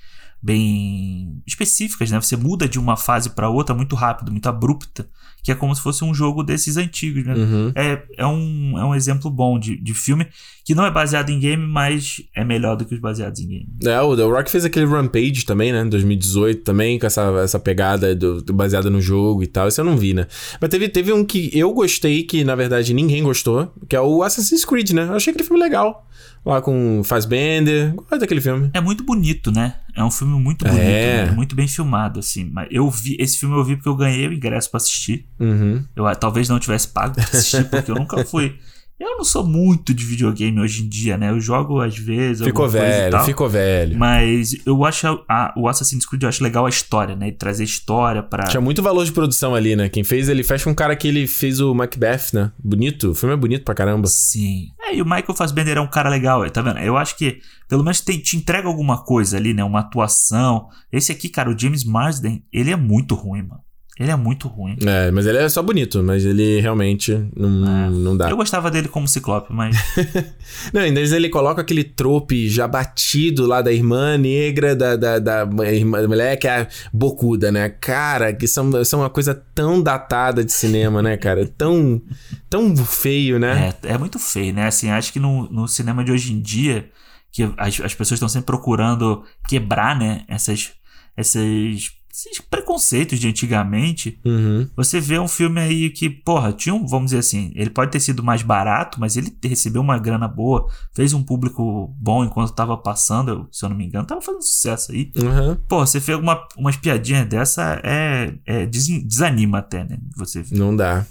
bem específicas, né? Você muda de uma fase para outra muito rápido, muito abrupta, que é como se fosse um jogo desses antigos, né? Uhum. É, é, um, é um exemplo bom de, de filme que não é baseado em game, mas é melhor do que os baseados em game. É, o The Rock fez aquele Rampage também, né? Em 2018 também, com essa, essa pegada do, do- baseada no jogo e tal. Isso eu não vi, né? Mas teve, teve um que eu gostei, que na verdade ninguém gostou, que é o Assassin's Creed, né? Eu achei aquele filme legal. Lá com Fassbender. Gosto daquele filme. É muito bonito, né? É um filme muito bonito, É. muito bem filmado, assim. Mas eu vi esse filme eu vi porque eu ganhei o ingresso pra assistir. Uhum. Eu ah, talvez não tivesse pago pra assistir, porque eu nunca fui. Eu não sou muito de videogame hoje em dia, né? Eu jogo às vezes. Ficou e velho, tal. ficou velho. Mas eu acho a- a- o Assassin's Creed, eu acho legal a história, né? Ele trazer história pra. Tinha muito valor de produção ali, né? Quem fez, ele fecha um cara que ele fez o Macbeth, né? Bonito. O filme é bonito pra caramba. Sim. É, e o Michael Fassbender é um cara legal, tá vendo? Eu acho que pelo menos tem- te entrega alguma coisa ali, né? Uma atuação. Esse aqui, cara, o James Marsden, ele é muito ruim, mano. Ele é muito ruim. É, mas ele é só bonito, mas ele realmente não, É. não dá. Eu gostava dele como Ciclope, mas <laughs> Não, ainda ele coloca aquele trope já batido lá da irmã negra, da, da, da irmã, mulher que é a bocuda, né? Cara, que são, são uma coisa tão datada de cinema, né, cara? Tão, tão feio, né? é, é muito feio, né? Assim, acho que no, no cinema de hoje em dia, que as, as pessoas estão sempre procurando quebrar, né? Essas, essas, esses preconceitos de antigamente. Uhum. Você vê um filme aí que, porra, tinha um, vamos dizer assim, ele pode ter sido mais barato, mas ele recebeu uma grana boa, fez um público bom enquanto tava passando, se eu não me engano, tava fazendo sucesso aí. Uhum. Pô, você fez uma, umas piadinhas dessa, é, é des- desanima até, né? Você vê. Não dá.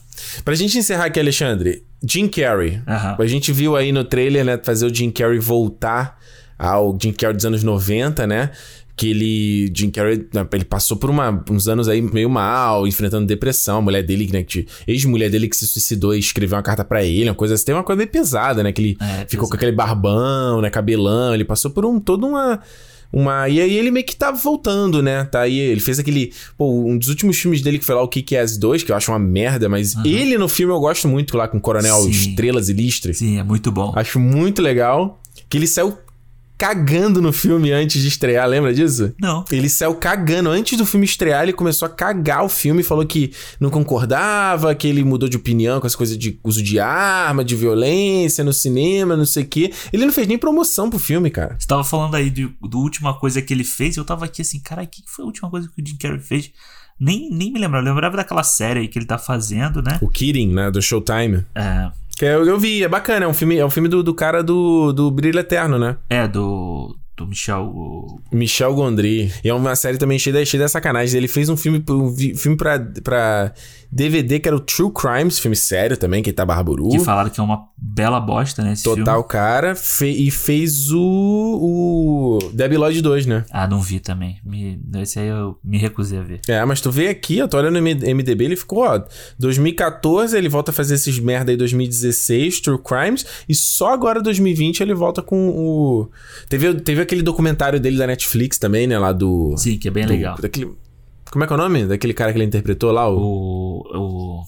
Pra gente encerrar aqui, Alexandre, Jim Carrey. Aham. A gente viu aí no trailer, né, fazer o Jim Carrey voltar ao Jim Carrey dos anos 90, né? Que ele, Jim Carrey, né, ele passou por uma- uns anos aí meio mal, enfrentando depressão. A mulher dele, né, que, ex-mulher dele que se suicidou e escreveu uma carta pra ele, uma coisa assim. Tem uma coisa meio pesada, né? Que ele É, ficou pesado. com aquele barbão, né, cabelão. Ele passou por um, toda uma... Uma... E aí ele meio que tá voltando, né? Tá aí, ele fez aquele... Pô, um dos últimos filmes dele que foi lá o Kick-Ass 2, que eu acho uma merda, mas ele no filme eu gosto muito lá com o Coronel Sim. Estrelas e Listres. Sim, é muito bom. Acho muito legal que ele saiu cagando no filme antes de estrear, lembra disso? Não. Ele saiu cagando. Antes do filme estrear, ele começou a cagar o filme, falou que não concordava, que ele mudou de opinião com essa coisa de uso de arma, de violência no cinema, não sei o quê. Ele não fez nem promoção pro filme, cara. Você tava falando aí do última coisa que ele fez, eu tava aqui assim, cara, o que que foi a última coisa que o Jim Carrey fez? Nem, nem me lembro, eu lembrava daquela série aí que ele tá fazendo, né? O Kidding, né, do Showtime. É, Que eu, eu vi, é bacana, é um filme, é um filme do, do cara do, do Brilho Eterno, né? é do, do Michel. Michel Gondry. E é uma série também cheia, cheia de sacanagem. Ele fez um filme, um filme pra, pra DVD que era o True Crimes, filme sério também, que tá Barburu. Que falaram que é uma bela bosta, né? Total filme. cara. Fe- e fez o, o Debbie Lloyd 2, né? Ah, não vi também. Me, esse aí eu me recusei a ver. É, mas tu vê aqui, eu tô olhando no MDB, ele ficou, ó, 2014 ele volta a fazer esses merda aí 2016, True Crimes, e só agora 2020 ele volta com o... Teve, teve aquele documentário dele da Netflix também, né, lá do... Sim, que é bem do- legal. Daquele, como é que é o nome? Daquele cara que ele interpretou lá, o... O, o,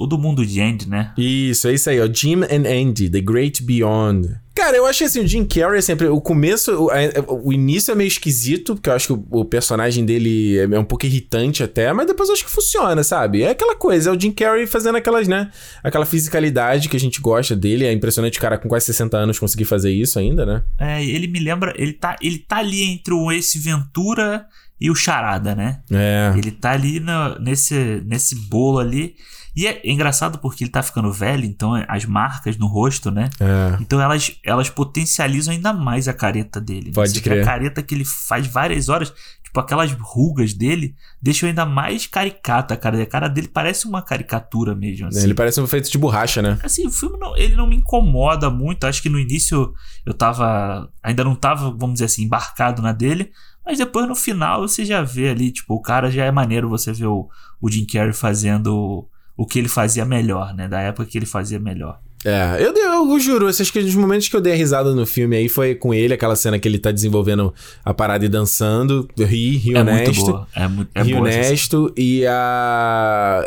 o do mundo de Andy, né? Isso, é isso aí, ó. Jim and Andy, The Great Beyond. Cara, eu achei assim, o Jim Carrey sempre. O começo, o, a- o início é meio esquisito, porque eu acho que o, o personagem dele é, é um pouco irritante até, mas depois eu acho que funciona, sabe? É aquela coisa, é o Jim Carrey fazendo aquelas, né? Aquela fisicalidade que a gente gosta dele. É impressionante o cara com quase 60 anos conseguir fazer isso ainda, né? É, ele me lembra. Ele tá, ele tá ali entre o Ace Ventura e o Charada, né? É. Ele tá ali na- nesse, nesse bolo ali. E é engraçado porque ele tá ficando velho, então as marcas no rosto, né? É. Então elas, elas potencializam ainda mais a careta dele. né? Pode vê crer. A careta que ele faz várias horas, tipo aquelas rugas dele, deixam ainda mais caricata a cara. A cara dele parece uma caricatura mesmo. Assim. Ele parece um feito de borracha, né? Assim, o filme não, ele não me incomoda muito. Acho que no início eu tava. Ainda não tava, vamos dizer assim, embarcado na dele. Mas depois no final você já vê ali, tipo, o cara já é maneiro você ver o, o Jim Carrey fazendo o que ele fazia melhor, né? Da época que ele fazia melhor. É, eu, eu, eu juro, acho que os momentos que eu dei a risada no filme aí foi com ele, aquela cena que ele tá desenvolvendo a parada e dançando. Ri, ri É honesto. muito boa. É, muito, é ri boa honesto e a.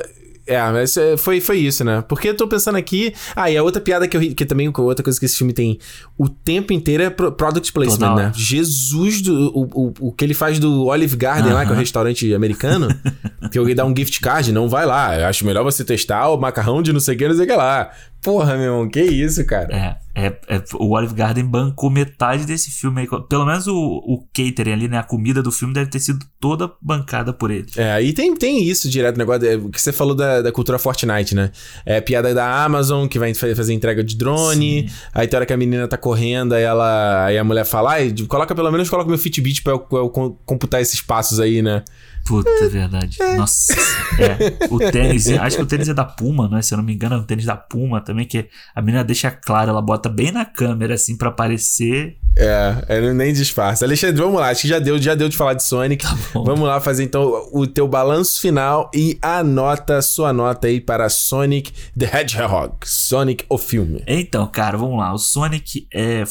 É, mas é, foi, foi isso, né? Porque eu tô pensando aqui. Ah, e a outra piada que eu ri, que também outra coisa que esse filme tem o tempo inteiro é pro- product placement, Toda né? Jesus, do, o, o, o que ele faz do Olive Garden lá, que é o Aham. restaurante americano, <laughs> que alguém dá um gift card, não vai lá. Eu acho melhor você testar o macarrão de não sei o que, não sei o que lá. Porra, meu irmão, que isso, cara. É, é, é- o Olive Garden bancou metade desse filme aí. Pelo menos o, o catering ali, né? A comida do filme deve ter sido toda bancada por ele. É, aí tem, tem isso direto, negócio é, que você falou da, da cultura Fortnite, né? É piada da Amazon, que vai fa- fazer entrega de drone. Aí tem hora que a menina tá correndo, aí ela. Aí a mulher fala, ai, coloca pelo menos coloca meu Fitbit pra eu, eu com- computar esses passos aí, né? Puta, é verdade. Nossa. É. O tênis, acho que o tênis é da Puma, né? Se eu não me engano, é o tênis da Puma também, que a menina deixa claro, ela bota bem na câmera, assim, pra aparecer. É, é, nem disfarça. Alexandre, vamos lá, acho que já deu, já deu de falar de Sonic. Tá bom. Vamos lá fazer então o teu balanço final e a nota, sua nota aí para Sonic the Hedgehog. Sonic, o filme. Então, cara, vamos lá. O Sonic é.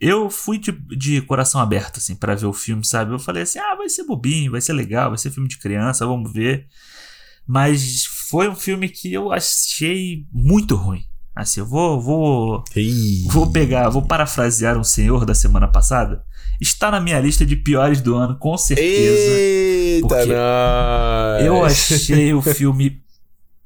Eu fui de, de coração aberto, assim, pra ver o filme, sabe? Eu falei assim: ah, vai ser bobinho, vai ser legal, vai ser filme de criança, vamos ver. Mas foi um filme que eu achei muito ruim. Assim, eu vou, vou, vou pegar, vou parafrasear um senhor da semana passada. Está na minha lista de piores do ano, com certeza. Eita, nós. Eu achei o filme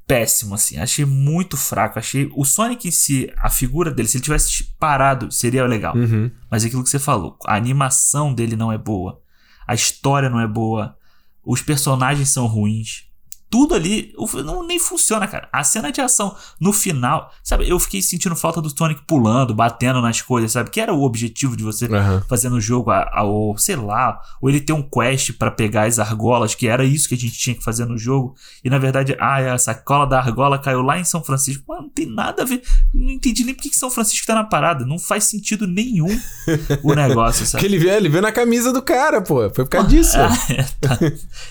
péssimo, assim. Achei muito fraco. Achei o Sonic em si, a figura dele, se ele tivesse parado, seria legal. Uhum. Mas é aquilo que você falou, a animação dele não é boa, a história não é boa, os personagens são ruins. Tudo ali não, nem funciona, cara. A cena de ação no final, sabe? Eu fiquei sentindo falta do Sonic pulando, batendo nas coisas, sabe? Que era o objetivo de você Aham. fazer no jogo, a, a- ou sei lá, ou ele ter um quest pra pegar as argolas, que era isso que a gente tinha que fazer no jogo. E na verdade, ah, a sacola da argola caiu lá em São Francisco. Mano, não tem nada a ver. Não entendi nem por que que São Francisco tá na parada. Não faz sentido nenhum o <laughs> negócio, sabe? Porque ele veio, ele veio na camisa do cara, pô. Foi por causa disso. Ah, <laughs> é, tá.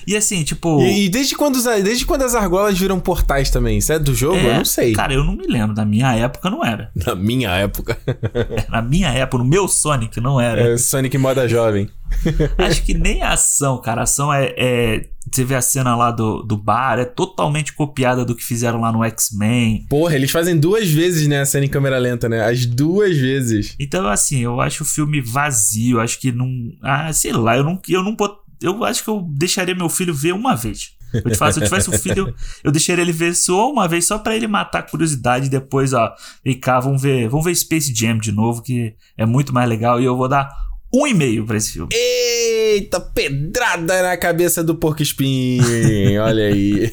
E assim, tipo. E, e desde, quando, os- desde quando as argolas viram portais também? Isso é do jogo? é, eu não sei. Cara, eu não me lembro. Na minha época não era. Na minha época. <laughs> Na minha época, no meu Sonic não era. É Sonic moda jovem. <laughs> Acho que nem a <laughs> ação, cara. A ação é, é- Você vê a cena lá do, do bar, é totalmente copiada do que fizeram lá no X-Men. Porra, eles fazem duas vezes, né, a cena em câmera lenta, né? As duas vezes. Então, assim, eu acho o filme vazio. Acho que não. Ah, sei lá, eu não. Eu não bot- Eu acho que eu deixaria meu filho ver uma vez. Eu te falo, se eu tivesse um filho, eu, deixaria ele ver só uma vez, só pra ele matar a curiosidade. Depois, ó, vem cá, vamos ver, vamos ver Space Jam de novo, que é muito mais legal. E eu vou dar um e meio pra esse filme. Eita, pedrada na cabeça do porco espinho. <laughs> Olha aí.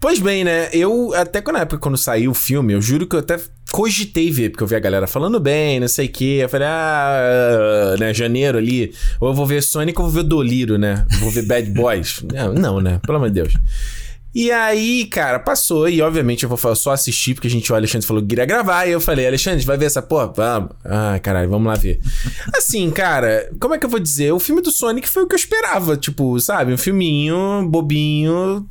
Pois bem, né? Eu, até na época quando saiu o filme, eu juro que eu até cogitei ver, porque eu vi a galera falando bem, não sei o quê. Eu falei, ah, né, janeiro ali, ou eu vou ver Sonic ou eu vou ver Doliro, né? Vou ver Bad Boys. <laughs> Não, né? Pelo amor de Deus. E aí, cara, passou e obviamente eu vou só assistir porque a gente, o Alexandre falou que queria gravar e eu falei, Alexandre, vai ver essa porra? Vamos. Ah, caralho, vamos lá ver. Assim, cara, como é que eu vou dizer? O filme do Sonic foi o que eu esperava, tipo, sabe? Um filminho bobinho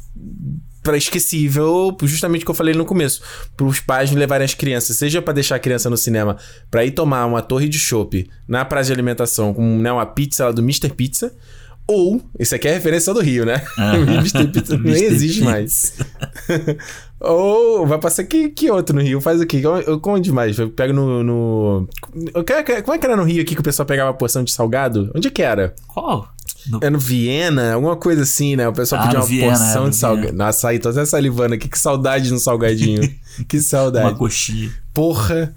pra esquecível, justamente o que eu falei no começo, pros pais levarem as crianças, seja pra deixar a criança no cinema pra ir tomar uma torre de chopp na praça de alimentação com né, uma pizza lá do Mr. Pizza, ou, isso aqui é referência do Rio, né? <laughs> Pizza nem existe mais. <laughs> Ou vai passar que, que outro no Rio? Faz o quê? Onde mais? Eu pego no. no... Eu quero- Como é que era no Rio aqui que o pessoal pegava a porção de salgado? Onde que era? Qual? No- É no Viena, alguma coisa assim, né? O pessoal Ah, pedia no uma Viena, porção é, de salgado. Nossa, aí tô até salivando aqui. Que saudade no salgadinho. <laughs> que saudade. Uma coxinha. Porra.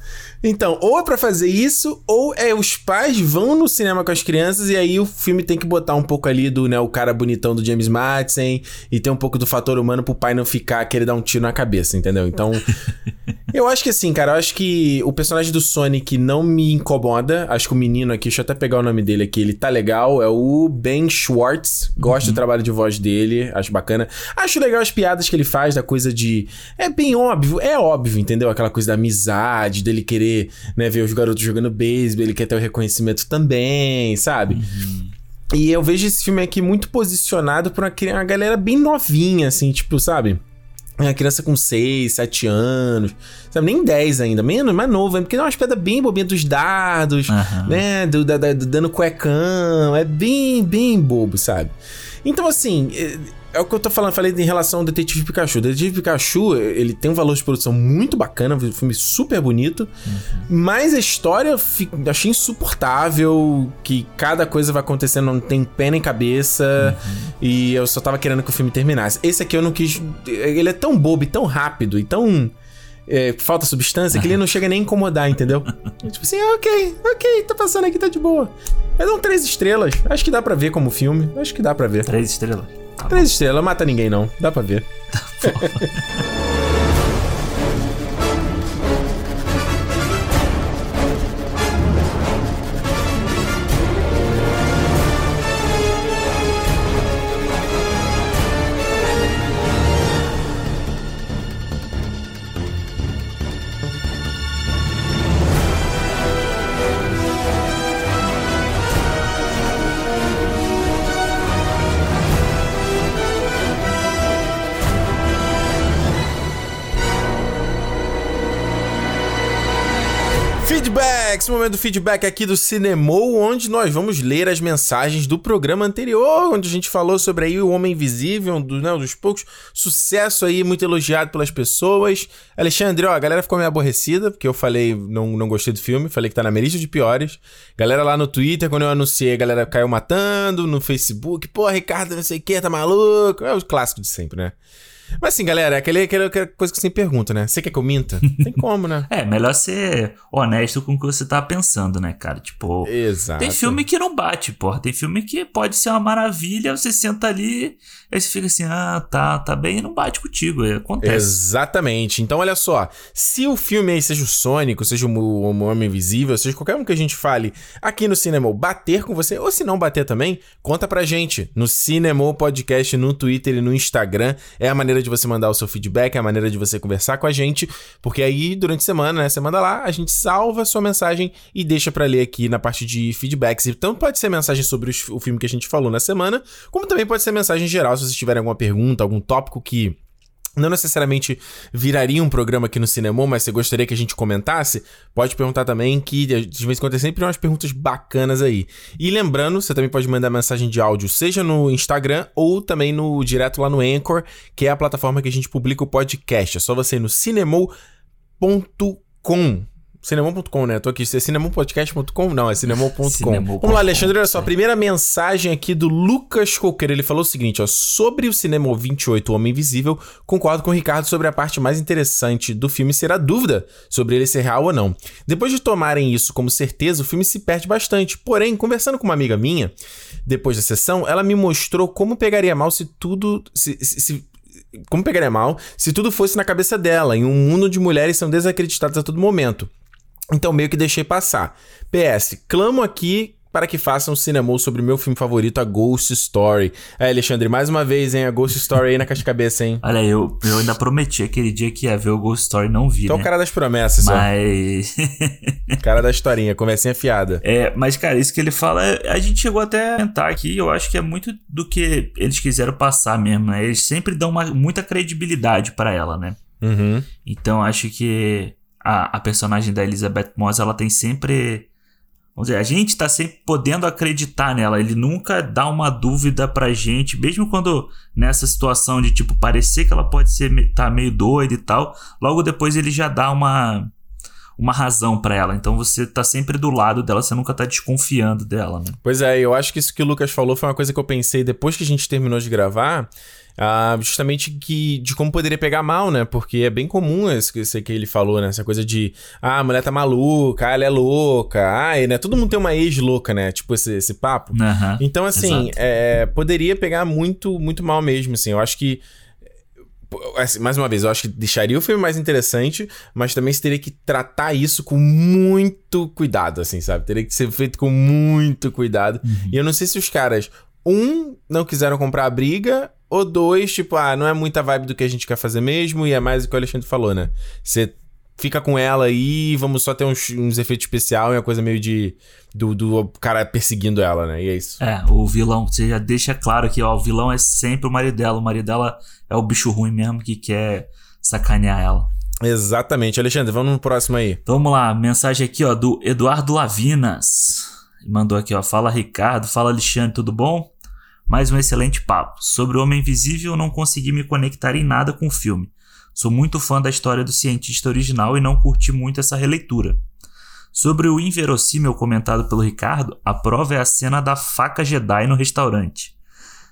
Então, ou é pra fazer isso, ou é os pais vão no cinema com as crianças e aí o filme tem que botar um pouco ali do, né, o cara bonitão do James Madison e tem um pouco do fator humano pro pai não ficar querer dar um tiro na cabeça, entendeu? Então, <laughs> eu acho que assim, cara, eu acho que o personagem do Sonic não me incomoda. Acho que o menino aqui, deixa eu até pegar o nome dele aqui, ele tá legal, é o Ben Schwartz. Gosto do trabalho de voz dele, acho bacana. Acho legal as piadas que ele faz, da coisa de. É bem óbvio, é óbvio, entendeu? Aquela coisa da amizade, dele querer, né, ver os garotos jogando beisebol, ele quer ter o reconhecimento também, sabe? E eu vejo esse filme aqui muito posicionado pra uma, uma galera bem novinha, assim, tipo, sabe? Uma criança com 6, 7 anos, sabe? Nem 10 ainda, menos, mais novo, porque é umas pedras bem bobinhas dos dados, uhum. né? Do, da, do dano cuecão, é bem, bem bobo, sabe? Então, assim, é, o que eu tô falando, falei em relação ao Detetive Pikachu. O Detetive Pikachu, ele tem um valor de produção muito bacana, um filme super bonito, uhum. mas a história eu achei insuportável, que cada coisa vai acontecendo, não tem pé nem cabeça, uhum. e eu só tava querendo que o filme terminasse. Esse aqui eu não quis. Ele é tão bobo e tão rápido e tão. É, falta substância que ele não chega nem a incomodar, entendeu? <laughs> tipo assim, ah, ok, ok, tá passando aqui, tá de boa. Mas dão três estrelas. Acho que dá pra ver como filme. Acho que dá pra ver. Três estrelas. Tá Três estrelas, mata ninguém não. Dá pra ver. <laughs> Tá Feedbacks, momento do feedback aqui do Cinemou, onde nós vamos ler as mensagens do programa anterior, onde a gente falou sobre aí o Homem Invisível, um do, né, dos poucos sucesso aí, muito elogiado pelas pessoas. Alexandre, ó, a galera ficou meio aborrecida, porque eu falei, não, não gostei do filme, falei que tá na minha de piores. Galera lá no Twitter, quando eu anunciei, a galera caiu matando, no Facebook, pô, Ricardo, não sei o que, tá maluco? É o clássico de sempre, né? Mas assim, galera, é aquele, aquela coisa que você pergunta, né? Você quer que eu minta? <laughs> Tem como, né? é, melhor ser honesto com o que você tá pensando, né, cara? Tipo, Exato. tem filme que não bate, porra. Tem filme que pode ser uma maravilha, você senta ali, aí você fica assim, ah, tá, tá bem, e não bate contigo. Acontece. Exatamente. Então, olha só, se o filme aí seja o Sônico, seja o Homem Invisível, seja qualquer um que a gente fale aqui no Cinema, bater com você, ou se não bater também, conta pra gente no Cinema Podcast, no Twitter e no Instagram. É a maneira de você mandar o seu feedback, é a maneira de você conversar com a gente, porque aí durante a semana, né, você manda lá, a gente salva a sua mensagem e deixa para ler aqui na parte de feedbacks. Então pode ser mensagem sobre o filme que a gente falou na semana, como também pode ser mensagem geral, se vocês tiverem alguma pergunta, algum tópico que não necessariamente viraria um programa aqui no Cinema, mas você gostaria que a gente comentasse, pode perguntar também, que de vez em quando tem sempre umas perguntas bacanas aí. E lembrando, você também pode mandar mensagem de áudio, seja no Instagram ou também no direto lá no Anchor, que é a plataforma que a gente publica o podcast. É só você ir no cinemou.com Cinemon.com, né? Eu tô aqui. É cinemopodcast.com? Não, é cinemon.com. Vamos lá, Alexandre. Olha só. A primeira mensagem aqui do Lucas Coqueiro. Ele falou o seguinte, ó. Sobre o Cinema 28, O Homem Invisível, concordo com o Ricardo sobre a parte mais interessante do filme ser a dúvida sobre ele ser real ou não. Depois de tomarem isso como certeza, o filme se perde bastante. Porém, conversando com uma amiga minha, depois da sessão, ela me mostrou como pegaria mal se tudo... se, se, se como pegaria mal se tudo fosse na cabeça dela, em um mundo de mulheres são desacreditadas a todo momento. Então meio que deixei passar. PS, clamo aqui para que façam um cinema sobre o meu filme favorito, a Ghost Story. Aí, Alexandre, mais uma vez, hein? A Ghost Story aí na caixa de cabeça, hein? Olha, eu, eu ainda prometi aquele dia que ia ver o Ghost Story, não vi, Então né? o cara das promessas, Mas... <laughs> cara da historinha, conversinha fiada. É, mas, cara, isso que ele fala, a gente chegou até a comentar aqui, eu acho que é muito do que eles quiseram passar mesmo, né? Eles sempre dão uma, muita credibilidade para ela, né? Uhum. Então, acho que a, a personagem da Elizabeth Moss, ela tem sempre. Vamos dizer, a gente tá sempre podendo acreditar nela. Ele nunca dá uma dúvida pra gente, mesmo quando nessa situação de tipo parecer que ela pode ser tá meio doida e tal. Logo depois ele já dá uma uma razão para ela. Então você tá sempre do lado dela, você nunca tá desconfiando dela, né? Pois é, eu acho que isso que o Lucas falou foi uma coisa que eu pensei depois que a gente terminou de gravar. Ah, justamente que de como poderia pegar mal, né? Porque é bem comum isso que, que ele falou, né? Essa coisa de ah, a mulher tá maluca, ah, ela é louca, ah, e, né? Todo mundo tem uma ex louca, né? Tipo esse, esse papo. Uhum, então, assim, é, poderia pegar muito, muito mal mesmo, assim. Eu acho que assim, mais uma vez, eu acho que deixaria o filme mais interessante, mas também você teria que tratar isso com muito cuidado, assim, sabe? Teria que ser feito com muito cuidado. Uhum. E eu não sei se os caras, um, não quiseram comprar a briga, ou dois, tipo, ah, não é muita vibe do que a gente quer fazer mesmo, e é mais o que o Alexandre falou, né? Você fica com ela aí, vamos só ter uns, uns efeitos especiais e uma coisa meio de. Do, do cara perseguindo ela, né? E é isso. É, o vilão, você já deixa claro que, ó, o vilão é sempre o marido dela. O marido dela é o bicho ruim mesmo que quer sacanear ela. Exatamente. Alexandre, vamos no próximo aí. Então, vamos lá, mensagem aqui, ó, do Eduardo Lavinas. Mandou aqui, ó. Fala Ricardo, fala Alexandre, tudo bom? Mais um excelente papo. Sobre o Homem Invisível, eu não consegui me conectar em nada com o filme. Sou muito fã da história do cientista original e não curti muito essa releitura. Sobre o inverossímil comentado pelo Ricardo, a prova é a cena da faca Jedi no restaurante.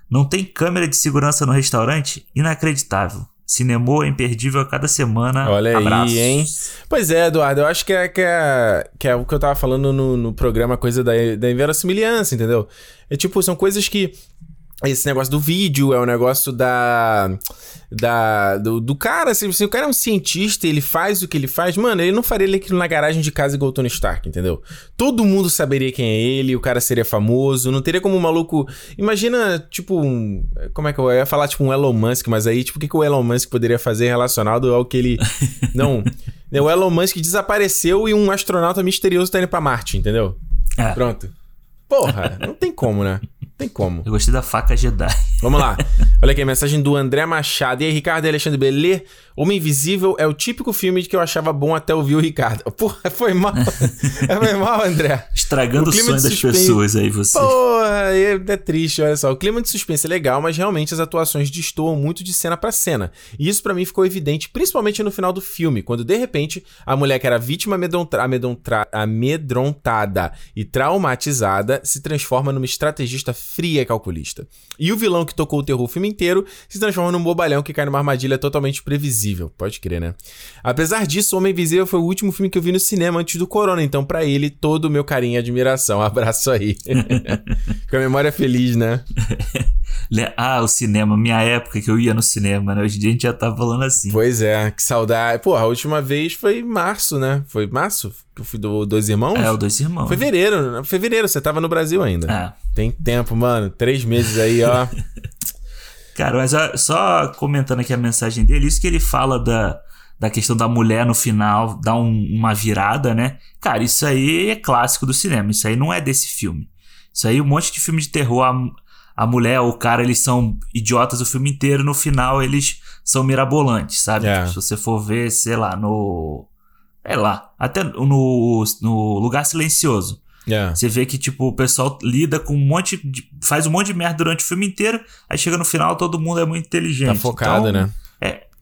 Não tem câmera de segurança no restaurante? Inacreditável. Cinemô é imperdível a cada semana. Olha Abraços. aí, hein? Pois é, Eduardo, eu acho que é, que é, que é o que eu tava falando no, no programa, coisa da, da inverossimilhança, entendeu? É tipo, são coisas que. Esse negócio do vídeo é o negócio da. da do, do cara, assim, assim, o cara é um cientista, ele faz o que ele faz. Mano, ele não faria ele aquilo na garagem de casa igual o Tony Stark, entendeu? Todo mundo saberia quem é ele, o cara seria famoso, não teria como um maluco. Imagina, tipo, um, como é que eu, eu ia falar, tipo, um Elon Musk, mas aí, tipo, o que, que o Elon Musk poderia fazer relacionado ao que ele. <laughs> não. O Elon Musk desapareceu e um astronauta misterioso tá indo pra Marte, entendeu? É. Pronto. Porra, não tem como, né? Tem como. Eu gostei da faca Jedi. Vamos lá. <laughs> Olha aqui, a mensagem do André Machado. E aí, Ricardo e Alexandre Belê. Homem Invisível é o típico filme que eu achava bom até ouvir o Ricardo. <laughs> Porra, foi mal. <laughs> foi mal, André. Estragando o, O sonho das pessoas aí, você. Porra, é, triste, olha só. O clima de suspense é legal, mas realmente as atuações destoam muito de cena pra cena. E isso pra mim ficou evidente, principalmente no final do filme, quando de repente a mulher que era vítima amedrontra- amedrontra- amedrontada e traumatizada se transforma numa estrategista fria e calculista. E o vilão que tocou o terror o filme inteiro se transforma num bobalhão que cai numa armadilha totalmente previsível. Pode crer, né? Apesar disso, Homem Invisível foi o último filme que eu vi no cinema antes do Corona, então pra ele todo o meu carinho e admiração. <laughs> Abraço aí. <laughs> Com a memória feliz, né? Le- <laughs> Ah, o cinema, minha época que eu ia no cinema, né? Hoje em dia a gente já tá falando assim. Pois é, que saudade. Pô, a última vez foi em março, né? Foi março que eu fui do Dois Irmãos? É, o Dois Irmãos. Fevereiro, né? Fevereiro, você tava no Brasil ainda. É. Tem tempo, mano. Três meses aí, ó. Cara, mas ó, só comentando aqui a mensagem dele, isso que ele fala da, da questão da mulher no final, dar um- uma virada, né? Cara, isso aí é clássico do cinema. Isso aí não é desse filme. Isso aí, um monte de filme de terror, a, a mulher ou o cara, eles são idiotas o filme inteiro, no final eles são mirabolantes, sabe? É. Tipo, se você for ver, sei lá, no. Sei lá, até no, no Lugar Silencioso. É. Você vê que, tipo, o pessoal lida com um monte de. faz um monte de merda durante o filme inteiro, aí chega no final, todo mundo é muito inteligente. Tá focado, Então, né? É.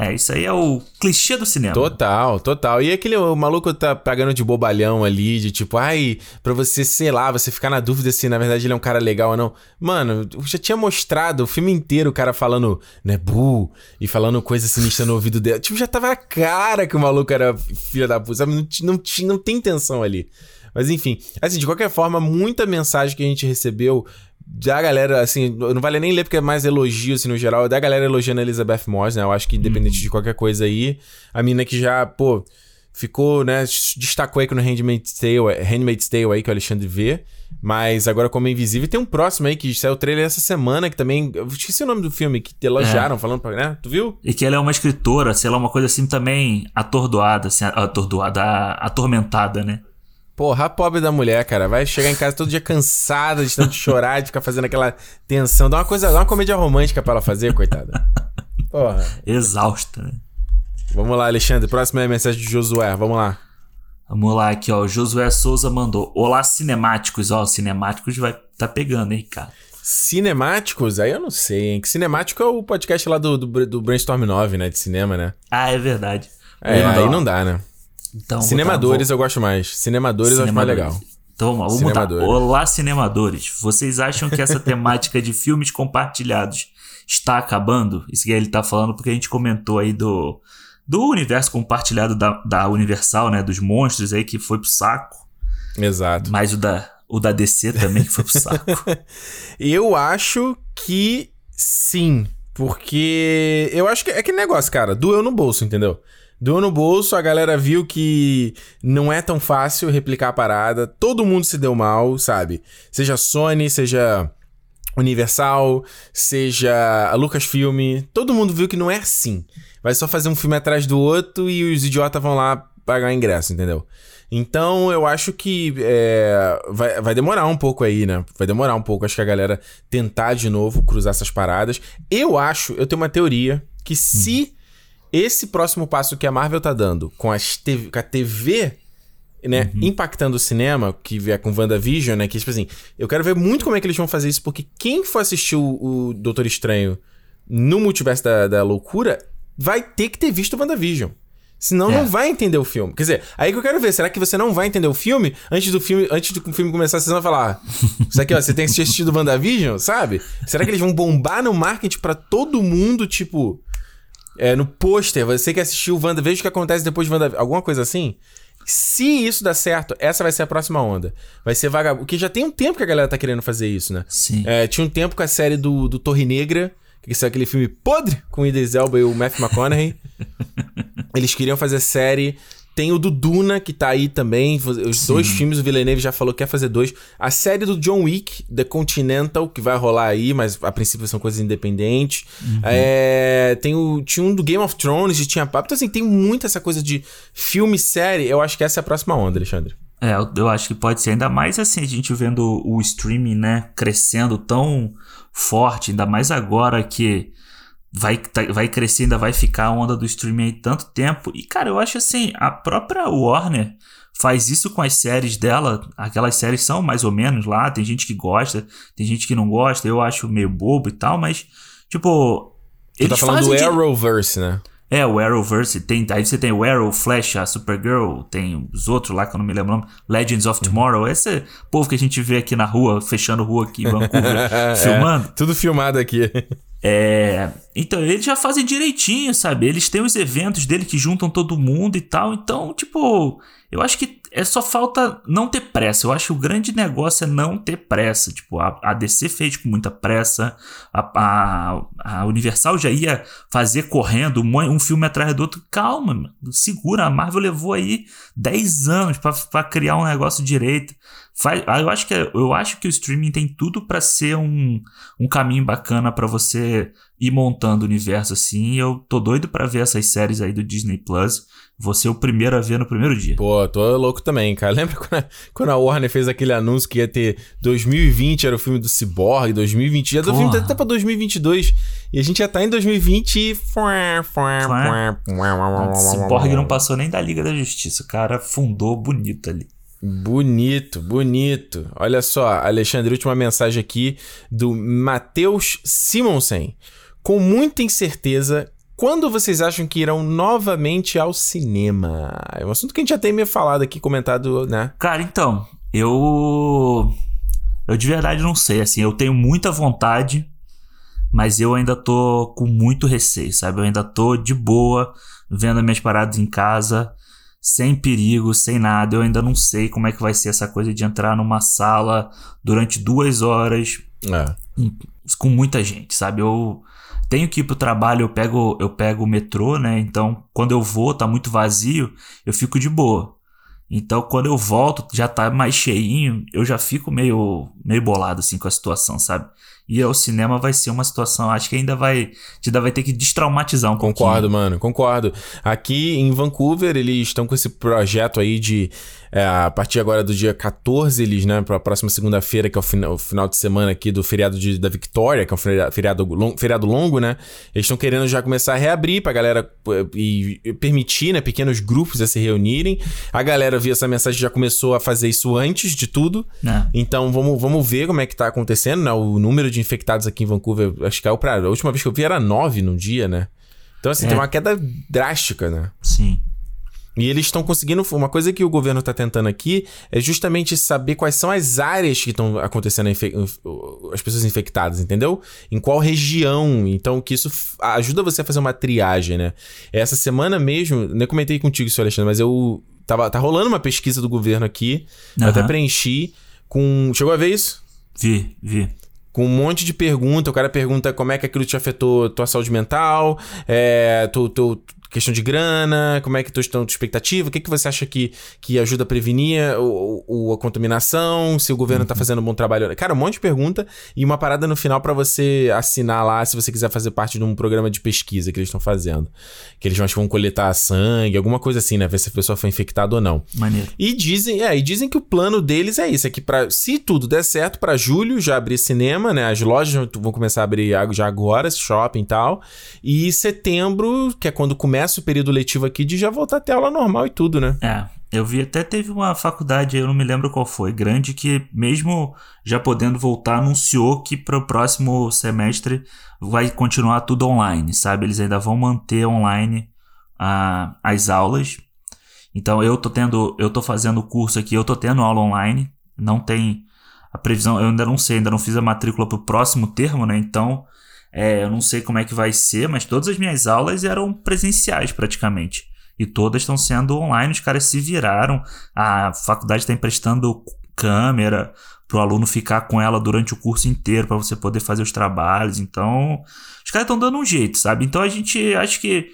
É, isso aí é o clichê do cinema. Total, total. E aquele o maluco tá pagando de bobalhão ali, de tipo, ai, pra você, sei lá, você ficar na dúvida se na verdade ele é um cara legal ou não. Mano, eu já tinha mostrado o filme inteiro o cara falando, né, bu, e falando coisa sinistra no ouvido dela. Tipo, já tava a cara que o maluco era filha da puta, sabe? Não, não, não tem intenção ali. Mas enfim, assim, de qualquer forma, muita mensagem que a gente recebeu da galera, assim, não vale nem ler porque é mais elogio, assim, no geral, é da galera elogiando a Elizabeth Moss, né? Eu acho que independente de qualquer coisa aí, a mina que já, pô, ficou, né, destacou aí no Handmaid's Tale, Handmaid's Tale aí que o Alexandre vê, mas agora como Invisível, tem um próximo aí que saiu o trailer essa semana, que também, eu esqueci o nome do filme, que elogiaram, falando pra, né? Tu viu? E que ela é uma escritora, sei lá, uma coisa assim também atordoada, assim, atordoada, atormentada, né? Porra, a pobre da mulher, cara, vai chegar em casa todo dia cansada de tanto chorar, de ficar fazendo aquela tensão, dá uma coisa, dá uma comédia romântica pra ela fazer, coitada. Porra. Exausta, né? Vamos lá, Alexandre. Próxima é a mensagem de Josué. Vamos lá. Vamos lá, aqui, ó. O Josué Souza mandou. Olá, cinemáticos. Ó, cinemáticos vai tá pegando, hein, cara. Cinemáticos? Aí eu não sei, hein? Que cinemático é o podcast lá do, do, do Brainstorm 9, né? De cinema, né? Ah, é verdade. É, aí não dá, né? Então, Cinemadores vou- eu gosto mais. Cinemadores eu acho mais Cinemadores. legal. Então vamos lá. Cinemadores. Olá, cinemadores. Vocês acham que essa <laughs> temática de filmes compartilhados está acabando? Isso que ele tá falando porque a gente comentou aí do, do universo compartilhado da, da Universal, né? Dos monstros aí que foi pro saco. Exato. Mas o da, o da DC também que foi pro saco. <laughs> Eu acho que sim. Porque eu acho que é aquele negócio, cara. Doeu no bolso, entendeu? Doeu no bolso, a galera viu que não é tão fácil replicar a parada. Todo mundo se deu mal, sabe? Seja Sony, seja Universal, seja a Lucasfilm, todo mundo viu que não é assim. Vai só fazer um filme atrás do outro e os idiotas vão lá pagar ingresso, entendeu? Então eu acho que é, vai, vai demorar um pouco aí, né? Vai demorar um pouco, acho que a galera tentar de novo cruzar essas paradas. Eu acho, eu tenho uma teoria que se esse próximo passo que a Marvel tá dando com, as TV, com a TV né, uhum. impactando o cinema, que vier com WandaVision, né? Que, tipo assim, eu quero ver muito como é que eles vão fazer isso, porque quem for assistir o, o Doutor Estranho no multiverso da, da loucura vai ter que ter visto o WandaVision. Senão é. não vai entender o filme. Quer dizer, aí que eu quero ver, será que você não vai entender o filme antes do filme, antes do filme começar, você vai falar, <laughs> isso aqui, ó, você tem que assistir o WandaVision, sabe? Será que eles vão bombar no marketing para todo mundo, tipo, é, no pôster, você que assistiu o Wanda, veja o que acontece depois de WandaVision, alguma coisa assim? Se isso der certo, essa vai ser a próxima onda. Vai ser vagabundo. Porque já tem um tempo que a galera tá querendo fazer isso, né? Sim. É, tinha um tempo com a série do, do Torre Negra, que é aquele filme podre com o Idris Elba e o Matthew McConaughey. <laughs> Eles queriam fazer série. Tem o do Duna, que tá aí também. Os Sim. dois filmes, o Villeneuve já falou que quer fazer dois. A série do John Wick, The Continental, que vai rolar aí, mas a princípio são coisas independentes. Uhum. É, tem o, tinha um do Game of Thrones, tinha papo. Então, assim, tem muito essa coisa de filme série. Eu acho que essa é a próxima onda, Alexandre. É, eu acho que pode ser ainda mais assim, a gente vendo o streaming, né, crescendo tão forte, ainda mais agora que vai, tá, vai crescer, ainda vai ficar a onda do streaming aí tanto tempo. E, cara, eu acho assim, a própria Warner faz isso com as séries dela. Aquelas séries são mais ou menos lá, tem gente que gosta, tem gente que não gosta, eu acho meio bobo e tal, mas, tipo. Tu tá falando do Arrowverse, de... né? É, o Arrowverse, tem, aí você tem o Arrow, Flash, a Supergirl, tem os outros lá que eu não me lembro o nome, Legends of Tomorrow, esse povo que a gente vê aqui na rua, fechando rua aqui em Vancouver, <laughs> é, filmando. Tudo filmado aqui. É, então eles já fazem direitinho, sabe? Eles têm os eventos dele que juntam todo mundo e tal. Então, tipo, eu acho que é só falta não ter pressa. Eu acho que o grande negócio é não ter pressa. Tipo, a, a DC fez com muita pressa. A, a, a, Universal já ia fazer correndo um, um filme atrás do outro. Calma, mano, segura. A Marvel levou aí 10 anos para criar um negócio direito. Faz, ah, eu, acho que, é, eu acho que o streaming tem tudo para ser um, um caminho bacana para você ir montando o universo assim. Eu tô doido para ver essas séries aí do Disney Plus. Vou ser o primeiro a ver no primeiro dia. Pô, tô louco também, cara. <laughs> Lembra quando a, quando a Warner fez aquele anúncio que ia ter 2020 era o filme do Cyborg, 2020 já o filme até pra 2022 e a gente já tá em 2020 e... Cyborg não passou nem da Liga da Justiça, o cara fundou bonito ali. Bonito, bonito. Olha só, Alexandre, última mensagem aqui do Matheus Simonsen. Com muita incerteza, quando vocês acham que irão novamente ao cinema? É um assunto que a gente já tem me falado aqui, comentado, né? Cara, então, eu. Eu de verdade não sei, assim, eu tenho muita vontade, mas eu ainda tô com muito receio, sabe? Eu ainda tô de boa, vendo minhas paradas em casa sem perigo, sem nada. Eu ainda não sei como é que vai ser essa coisa de entrar numa sala durante duas horas é. com muita gente, sabe? Eu tenho que ir pro trabalho, eu pego, eu pego o metrô, né? Então, quando eu vou, tá muito vazio, eu fico de boa. Então, quando eu volto, já tá mais cheinho, eu já fico meio, meio bolado assim com a situação, sabe? Ir ao cinema vai ser uma situação, acho que ainda vai, ainda vai ter que destraumatizar um Concordo, pouquinho. mano, concordo. Aqui em Vancouver, eles estão com esse projeto aí de é, a partir agora do dia 14, eles, né, para a próxima segunda-feira, que é o, final, o final de semana aqui do feriado de, da Vitória, que é um feriado, feriado, long, feriado longo, né? Eles estão querendo já começar a reabrir pra galera e, e permitir, né, pequenos grupos a se reunirem. A galera via essa mensagem já começou a fazer isso antes de tudo. É. Então vamos, vamos ver como é que tá acontecendo, né? O número de infectados aqui em Vancouver, acho que caiu pra. A última vez que eu vi era 9 no dia, né? Então, assim, é. tem uma queda drástica, né? Sim. E eles estão conseguindo. Uma coisa que o governo está tentando aqui é justamente saber quais são as áreas que estão acontecendo as pessoas infectadas, entendeu? Em qual região. Então, que isso ajuda você a fazer uma triagem, né? Essa semana mesmo, nem comentei contigo isso, Alexandre, mas eu. Tava, tá rolando uma pesquisa do governo aqui. Uhum. Eu até preenchi com. Chegou a ver isso? Vi, vi com um monte de pergunta. O cara pergunta como é que aquilo te afetou tua saúde mental, é, tu, tu, questão de grana, como é que estão de expectativa, o que, que você acha que, que ajuda a prevenir o, o a contaminação, se o governo tá uhum. tá fazendo um bom trabalho. Cara, um monte de pergunta e uma parada no final para você assinar lá se você quiser fazer parte de um programa de pesquisa que eles estão fazendo. Que eles vão coletar sangue, alguma coisa assim, né? Ver se a pessoa foi infectada ou não. Maneiro. E dizem, é, e dizem que o plano deles é isso, é que pra, se tudo der certo, para julho já abrir cinema, né? As lojas vão começar a abrir já agora, shopping e tal. E setembro, que é quando começa o período letivo aqui, de já voltar a ter aula normal e tudo, né? É, eu vi até teve uma faculdade, eu não me lembro qual foi, grande, que mesmo já podendo voltar, anunciou que para o próximo semestre vai continuar tudo online, sabe? Eles ainda vão manter online as aulas. Então eu tô tendo, eu tô fazendo o curso aqui, eu tô tendo aula online, não tem a previsão, eu ainda não sei, ainda não fiz a matrícula para o próximo termo, né? Então é, eu não sei como é que vai ser, mas todas as minhas aulas eram presenciais praticamente e todas estão sendo online. Os caras se viraram, a faculdade está emprestando câmera para o aluno ficar com ela durante o curso inteiro para você poder fazer os trabalhos. Então, os caras estão dando um jeito, sabe? Então a gente acho que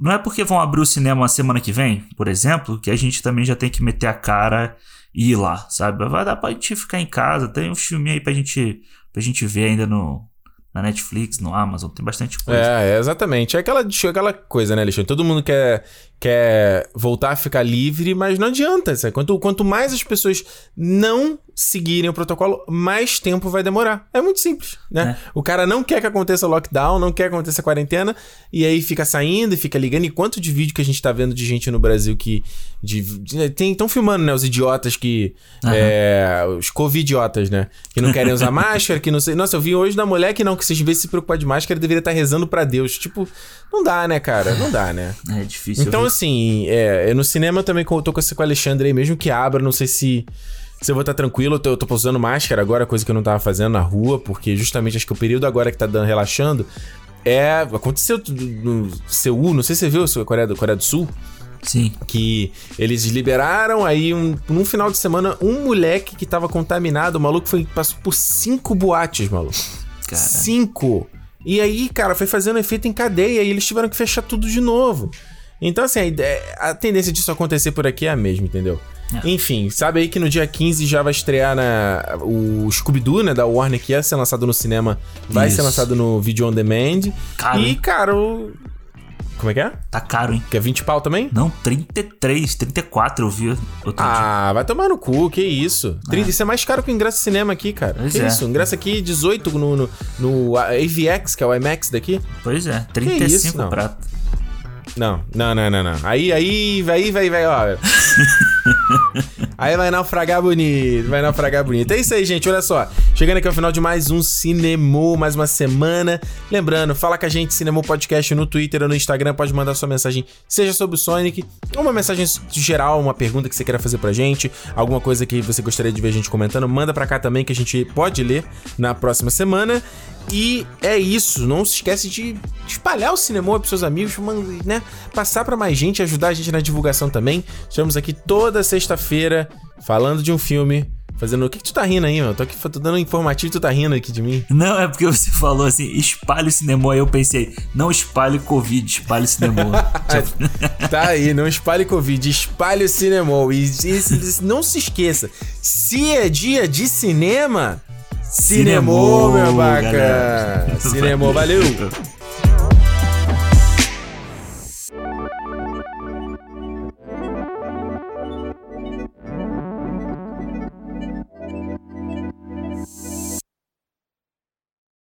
não é porque vão abrir o cinema a semana que vem, por exemplo, que a gente também já tem que meter a cara e ir lá, sabe? Vai dar pra gente ficar em casa, tem um filme aí pra gente, pra gente ver ainda no, na Netflix, no Amazon, tem bastante coisa. É, exatamente. É aquela, aquela coisa, né, Alexandre? Todo mundo quer, quer voltar a ficar livre, mas não adianta. Sabe? Quanto, quanto mais as pessoas não seguirem o protocolo, mais tempo vai demorar. É muito simples, né? É. O cara não quer que aconteça lockdown, não quer que aconteça quarentena, e aí fica saindo e fica ligando. E quanto de vídeo que a gente tá vendo de gente no Brasil que. De, de, tem, estão filmando, né? Os idiotas que. Uhum. É, os covidiotas, né? Que não querem usar <laughs> máscara, que não sei. Nossa, eu vi hoje da mulher que não, que se em vez de se preocupar de máscara, deveria estar tá rezando para Deus. Tipo, não dá, né, cara? Não dá, né? É difícil. Então, assim, é, no cinema também tô com o Alexandre aí, mesmo que abra, não sei se. Se eu vou estar tranquilo, eu tô, eu tô usando máscara agora, coisa que eu não tava fazendo na rua, porque justamente acho que o período agora que tá dando, relaxando é. Aconteceu no Seul, não sei se você viu a Coreia do, Coreia do Sul. Sim. Que eles liberaram aí, um, num final de semana, um moleque que tava contaminado, o maluco foi, passou por cinco boates, maluco. Cara. Cinco! E aí, cara, foi fazendo efeito em cadeia e eles tiveram que fechar tudo de novo. Então, assim, a, ideia, a tendência disso acontecer por aqui é a mesma, entendeu? É. Enfim, sabe aí que no dia 15 já vai estrear na, o Scooby-Doo, né, da Warner, que ia ser lançado no cinema, vai Isso. ser lançado no Video On Demand. Caro, e, cara, o... Como é que é? Tá caro, hein? Que é 20 pau também? Não, 33, 34 eu vi outro Ah, dia. vai tomar no cu, que isso. É. 30, isso é mais caro que o ingresso de cinema aqui, cara. Pois que é. isso? O ingresso aqui 18 no, no, no AVX, que é o IMAX daqui. Pois é, 35 que isso, não. prato. Não, não, não, não, não. Aí, aí, aí, vai, vai, ó. <laughs> <laughs> aí vai naufragar bonito, vai naufragar bonito. É isso aí, gente, olha só. Chegando aqui ao final de mais um Cinemô, mais uma semana. Lembrando, fala com a gente, Cinemô Podcast no Twitter ou no Instagram, pode mandar sua mensagem, seja sobre o Sonic, uma mensagem geral, uma pergunta que você queira fazer pra gente, alguma coisa que você gostaria de ver a gente comentando, manda pra cá também que a gente pode ler na próxima semana. E é isso, não se esquece de espalhar o cinema pros seus amigos, né? Passar para mais gente, ajudar a gente na divulgação também. Estamos aqui toda sexta-feira falando de um filme Fazendo. O que, que tu tá rindo aí, mano? Tô aqui tô dando um informativo e tu tá rindo aqui de mim. Não, é porque você <laughs> falou assim, espalhe o cinema. Aí eu pensei, não espalhe Covid, espalhe o cinema. <laughs> tá aí, não espalhe Covid, espalhe o cinema. E, e, não se esqueça, se é dia de cinema, Cinemô, meu bacana. Cinemô, valeu. <laughs>